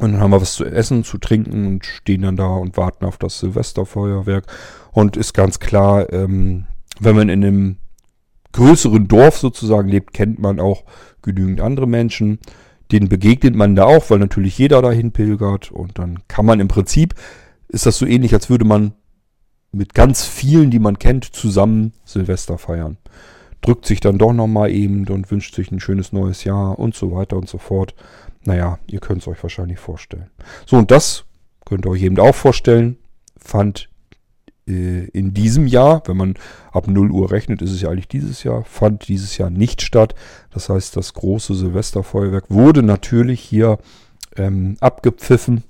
Und dann haben wir was zu essen, zu trinken und stehen dann da und warten auf das Silvesterfeuerwerk. Und ist ganz klar, ähm, wenn man in einem größeren Dorf sozusagen lebt, kennt man auch genügend andere Menschen. Denen begegnet man da auch, weil natürlich jeder dahin pilgert. Und dann kann man im Prinzip, ist das so ähnlich, als würde man mit ganz vielen, die man kennt, zusammen Silvester feiern. Drückt sich dann doch nochmal eben und wünscht sich ein schönes neues Jahr und so weiter und so fort. Naja, ihr könnt es euch wahrscheinlich vorstellen. So, und das könnt ihr euch eben auch vorstellen, fand äh, in diesem Jahr, wenn man ab 0 Uhr rechnet, ist es ja eigentlich dieses Jahr, fand dieses Jahr nicht statt. Das heißt, das große Silvesterfeuerwerk wurde natürlich hier ähm, abgepfiffen.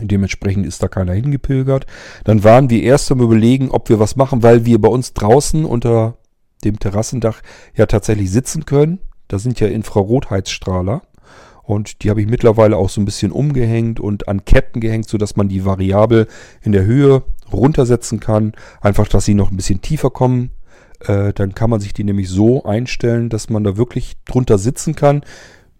Dementsprechend ist da keiner hingepilgert. Dann waren wir erst am Überlegen, ob wir was machen, weil wir bei uns draußen unter dem Terrassendach ja tatsächlich sitzen können. Da sind ja Infrarotheizstrahler. Und die habe ich mittlerweile auch so ein bisschen umgehängt und an Ketten gehängt, sodass man die variabel in der Höhe runtersetzen kann. Einfach, dass sie noch ein bisschen tiefer kommen. Äh, dann kann man sich die nämlich so einstellen, dass man da wirklich drunter sitzen kann.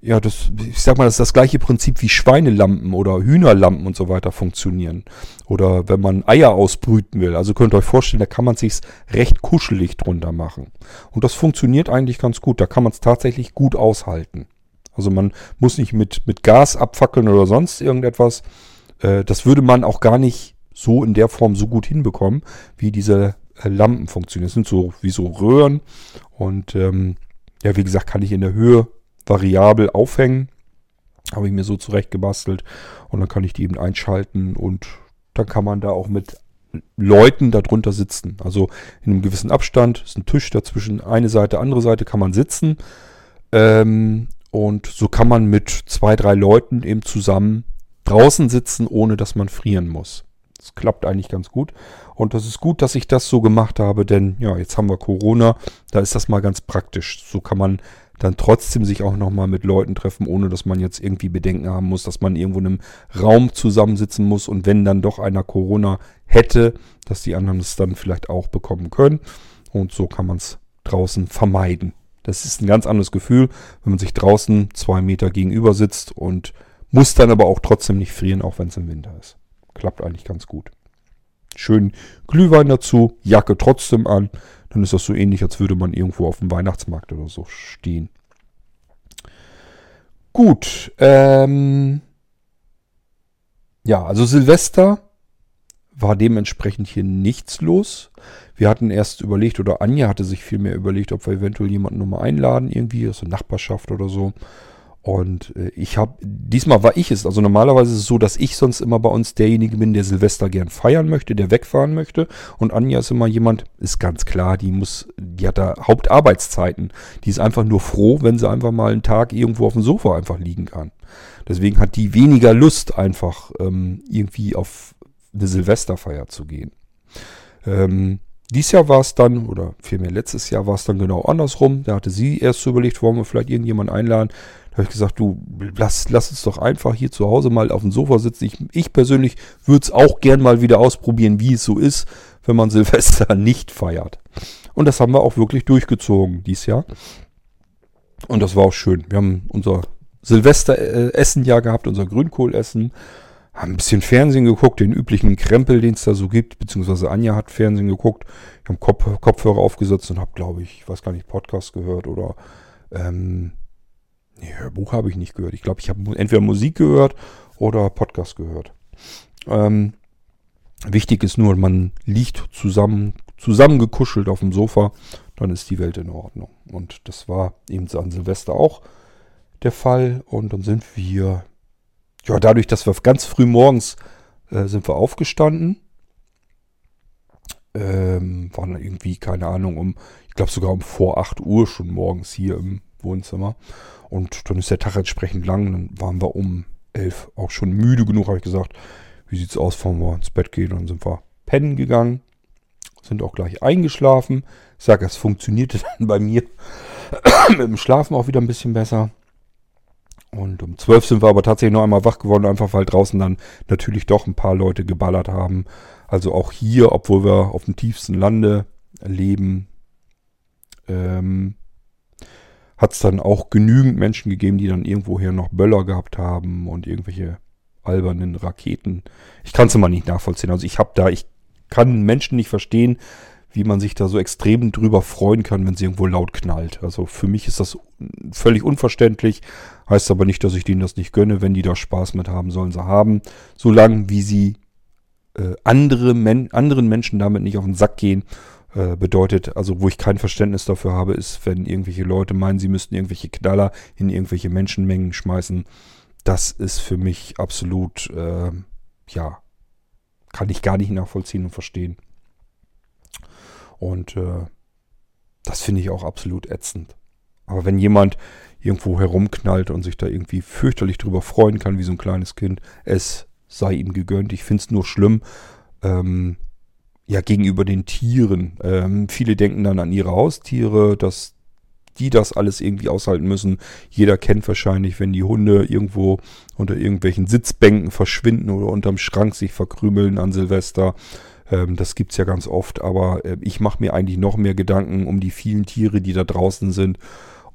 Ja, das, ich sag mal, das ist das gleiche Prinzip wie Schweinelampen oder Hühnerlampen und so weiter funktionieren. Oder wenn man Eier ausbrüten will. Also könnt ihr euch vorstellen, da kann man sich's recht kuschelig drunter machen. Und das funktioniert eigentlich ganz gut. Da kann man es tatsächlich gut aushalten. Also man muss nicht mit, mit Gas abfackeln oder sonst irgendetwas. Äh, das würde man auch gar nicht so in der Form so gut hinbekommen, wie diese äh, Lampen funktionieren. Das sind so wie so Röhren. Und ähm, ja, wie gesagt, kann ich in der Höhe variabel aufhängen. Habe ich mir so zurecht gebastelt. Und dann kann ich die eben einschalten und dann kann man da auch mit Leuten darunter sitzen. Also in einem gewissen Abstand ist ein Tisch dazwischen, eine Seite, andere Seite kann man sitzen. Ähm, und so kann man mit zwei, drei Leuten eben zusammen draußen sitzen, ohne dass man frieren muss. Das klappt eigentlich ganz gut. Und das ist gut, dass ich das so gemacht habe, denn ja, jetzt haben wir Corona, da ist das mal ganz praktisch. So kann man dann trotzdem sich auch nochmal mit Leuten treffen, ohne dass man jetzt irgendwie Bedenken haben muss, dass man irgendwo in einem Raum zusammensitzen muss und wenn dann doch einer Corona hätte, dass die anderen es dann vielleicht auch bekommen können. Und so kann man es draußen vermeiden. Das ist ein ganz anderes Gefühl, wenn man sich draußen zwei Meter gegenüber sitzt und muss dann aber auch trotzdem nicht frieren, auch wenn es im Winter ist. Klappt eigentlich ganz gut. Schön Glühwein dazu, Jacke trotzdem an dann ist das so ähnlich, als würde man irgendwo auf dem Weihnachtsmarkt oder so stehen. Gut, ähm, ja, also Silvester war dementsprechend hier nichts los. Wir hatten erst überlegt, oder Anja hatte sich vielmehr überlegt, ob wir eventuell jemanden nochmal einladen, irgendwie aus der Nachbarschaft oder so. Und äh, ich habe, diesmal war ich es. Also normalerweise ist es so, dass ich sonst immer bei uns derjenige bin, der Silvester gern feiern möchte, der wegfahren möchte. Und Anja ist immer jemand, ist ganz klar, die muss, die hat da Hauptarbeitszeiten. Die ist einfach nur froh, wenn sie einfach mal einen Tag irgendwo auf dem Sofa einfach liegen kann. Deswegen hat die weniger Lust, einfach ähm, irgendwie auf eine Silvesterfeier zu gehen. Ähm, dies Jahr war es dann, oder vielmehr letztes Jahr war es dann genau andersrum. Da hatte sie erst so überlegt, wollen wir vielleicht irgendjemanden einladen habe ich gesagt, du, lass, lass uns doch einfach hier zu Hause mal auf dem Sofa sitzen. Ich, ich persönlich würde es auch gern mal wieder ausprobieren, wie es so ist, wenn man Silvester nicht feiert. Und das haben wir auch wirklich durchgezogen dieses Jahr. Und das war auch schön. Wir haben unser Silvesteressen ja gehabt, unser Grünkohlessen. Haben ein bisschen Fernsehen geguckt, den üblichen Krempel, den es da so gibt. Beziehungsweise Anja hat Fernsehen geguckt. Ich habe Kopf, Kopfhörer aufgesetzt und habe, glaube ich, ich weiß gar nicht, Podcast gehört oder ähm, Nee, Hörbuch habe ich nicht gehört. Ich glaube, ich habe entweder Musik gehört oder Podcast gehört. Ähm, wichtig ist nur, man liegt zusammen, zusammengekuschelt auf dem Sofa, dann ist die Welt in Ordnung. Und das war eben an Silvester auch der Fall. Und dann sind wir, ja, dadurch, dass wir ganz früh morgens äh, sind wir aufgestanden. Ähm, waren irgendwie, keine Ahnung, um, ich glaube sogar um vor 8 Uhr schon morgens hier im Wohnzimmer. Und dann ist der Tag entsprechend lang. Dann waren wir um elf auch schon müde genug, habe ich gesagt. Wie sieht's aus, wollen wir ins Bett gehen? Dann sind wir pennen gegangen. Sind auch gleich eingeschlafen. Ich sage, es funktionierte dann bei mir mit dem Schlafen auch wieder ein bisschen besser. Und um zwölf sind wir aber tatsächlich noch einmal wach geworden, einfach weil draußen dann natürlich doch ein paar Leute geballert haben. Also auch hier, obwohl wir auf dem tiefsten Lande leben, ähm, hat es dann auch genügend Menschen gegeben, die dann irgendwoher noch Böller gehabt haben und irgendwelche albernen Raketen. Ich kann es immer nicht nachvollziehen. Also ich habe da, ich kann Menschen nicht verstehen, wie man sich da so extrem drüber freuen kann, wenn es irgendwo laut knallt. Also für mich ist das völlig unverständlich. Heißt aber nicht, dass ich denen das nicht gönne. Wenn die da Spaß mit haben, sollen sie haben. Solange wie sie äh, andere Men anderen Menschen damit nicht auf den Sack gehen äh, bedeutet, also wo ich kein Verständnis dafür habe, ist, wenn irgendwelche Leute meinen, sie müssten irgendwelche Knaller in irgendwelche Menschenmengen schmeißen. Das ist für mich absolut, äh, ja, kann ich gar nicht nachvollziehen und verstehen. Und äh, das finde ich auch absolut ätzend. Aber wenn jemand irgendwo herumknallt und sich da irgendwie fürchterlich drüber freuen kann, wie so ein kleines Kind, es sei ihm gegönnt. Ich finde es nur schlimm, ähm, ja, gegenüber den Tieren. Ähm, viele denken dann an ihre Haustiere, dass die das alles irgendwie aushalten müssen. Jeder kennt wahrscheinlich, wenn die Hunde irgendwo unter irgendwelchen Sitzbänken verschwinden oder unterm Schrank sich verkrümeln an Silvester. Ähm, das gibt's ja ganz oft, aber äh, ich mache mir eigentlich noch mehr Gedanken um die vielen Tiere, die da draußen sind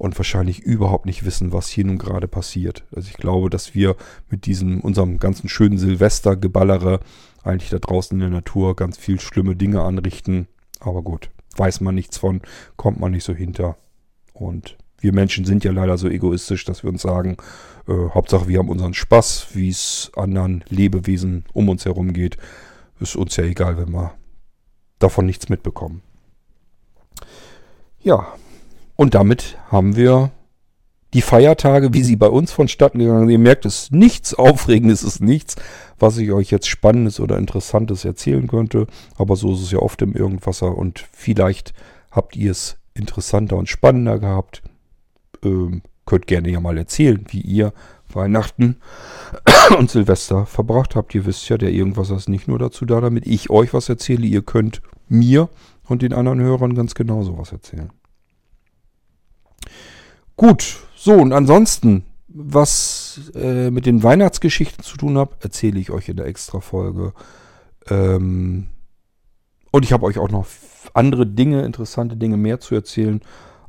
und wahrscheinlich überhaupt nicht wissen, was hier nun gerade passiert. Also ich glaube, dass wir mit diesem unserem ganzen schönen Silvestergeballere eigentlich da draußen in der Natur ganz viel schlimme Dinge anrichten. Aber gut, weiß man nichts von, kommt man nicht so hinter. Und wir Menschen sind ja leider so egoistisch, dass wir uns sagen, äh, Hauptsache wir haben unseren Spaß, wie es anderen Lebewesen um uns herum geht. Ist uns ja egal, wenn wir davon nichts mitbekommen. Ja, und damit haben wir die Feiertage, wie sie bei uns vonstatten gegangen sind. Ihr merkt, es ist nichts Aufregendes, es ist nichts, was ich euch jetzt Spannendes oder Interessantes erzählen könnte. Aber so ist es ja oft im Irgendwasser und vielleicht habt ihr es interessanter und spannender gehabt. Ähm, könnt gerne ja mal erzählen, wie ihr Weihnachten und Silvester verbracht habt. Ihr wisst ja, der Irgendwasser ist nicht nur dazu da, damit ich euch was erzähle. Ihr könnt mir und den anderen Hörern ganz genauso was erzählen. Gut, so und ansonsten, was äh, mit den Weihnachtsgeschichten zu tun hat, erzähle ich euch in der Extra-Folge. Ähm, und ich habe euch auch noch andere Dinge, interessante Dinge mehr zu erzählen.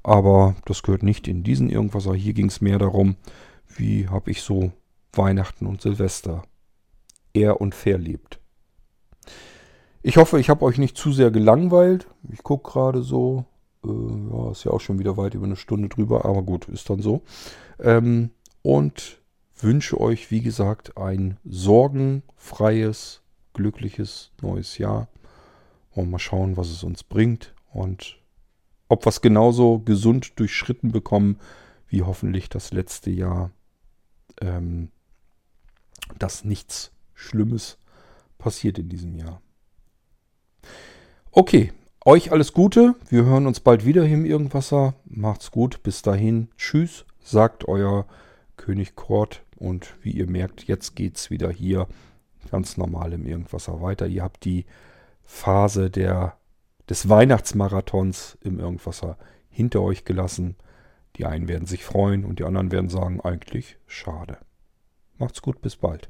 Aber das gehört nicht in diesen irgendwas. Hier ging es mehr darum, wie habe ich so Weihnachten und Silvester eher und verlebt. Ich hoffe, ich habe euch nicht zu sehr gelangweilt. Ich gucke gerade so. Äh, ja, ist ja auch schon wieder weit über eine Stunde drüber, aber gut, ist dann so. Ähm, und wünsche euch, wie gesagt, ein sorgenfreies, glückliches neues Jahr. Und mal schauen, was es uns bringt und ob wir es genauso gesund durchschritten bekommen, wie hoffentlich das letzte Jahr, ähm, dass nichts Schlimmes passiert in diesem Jahr. Okay, euch alles Gute. Wir hören uns bald wieder hier im Irgendwasser. Macht's gut. Bis dahin. Tschüss, sagt euer König Kort. Und wie ihr merkt, jetzt geht's wieder hier ganz normal im Irgendwasser weiter. Ihr habt die Phase der, des Weihnachtsmarathons im Irgendwasser hinter euch gelassen. Die einen werden sich freuen und die anderen werden sagen, eigentlich schade. Macht's gut, bis bald.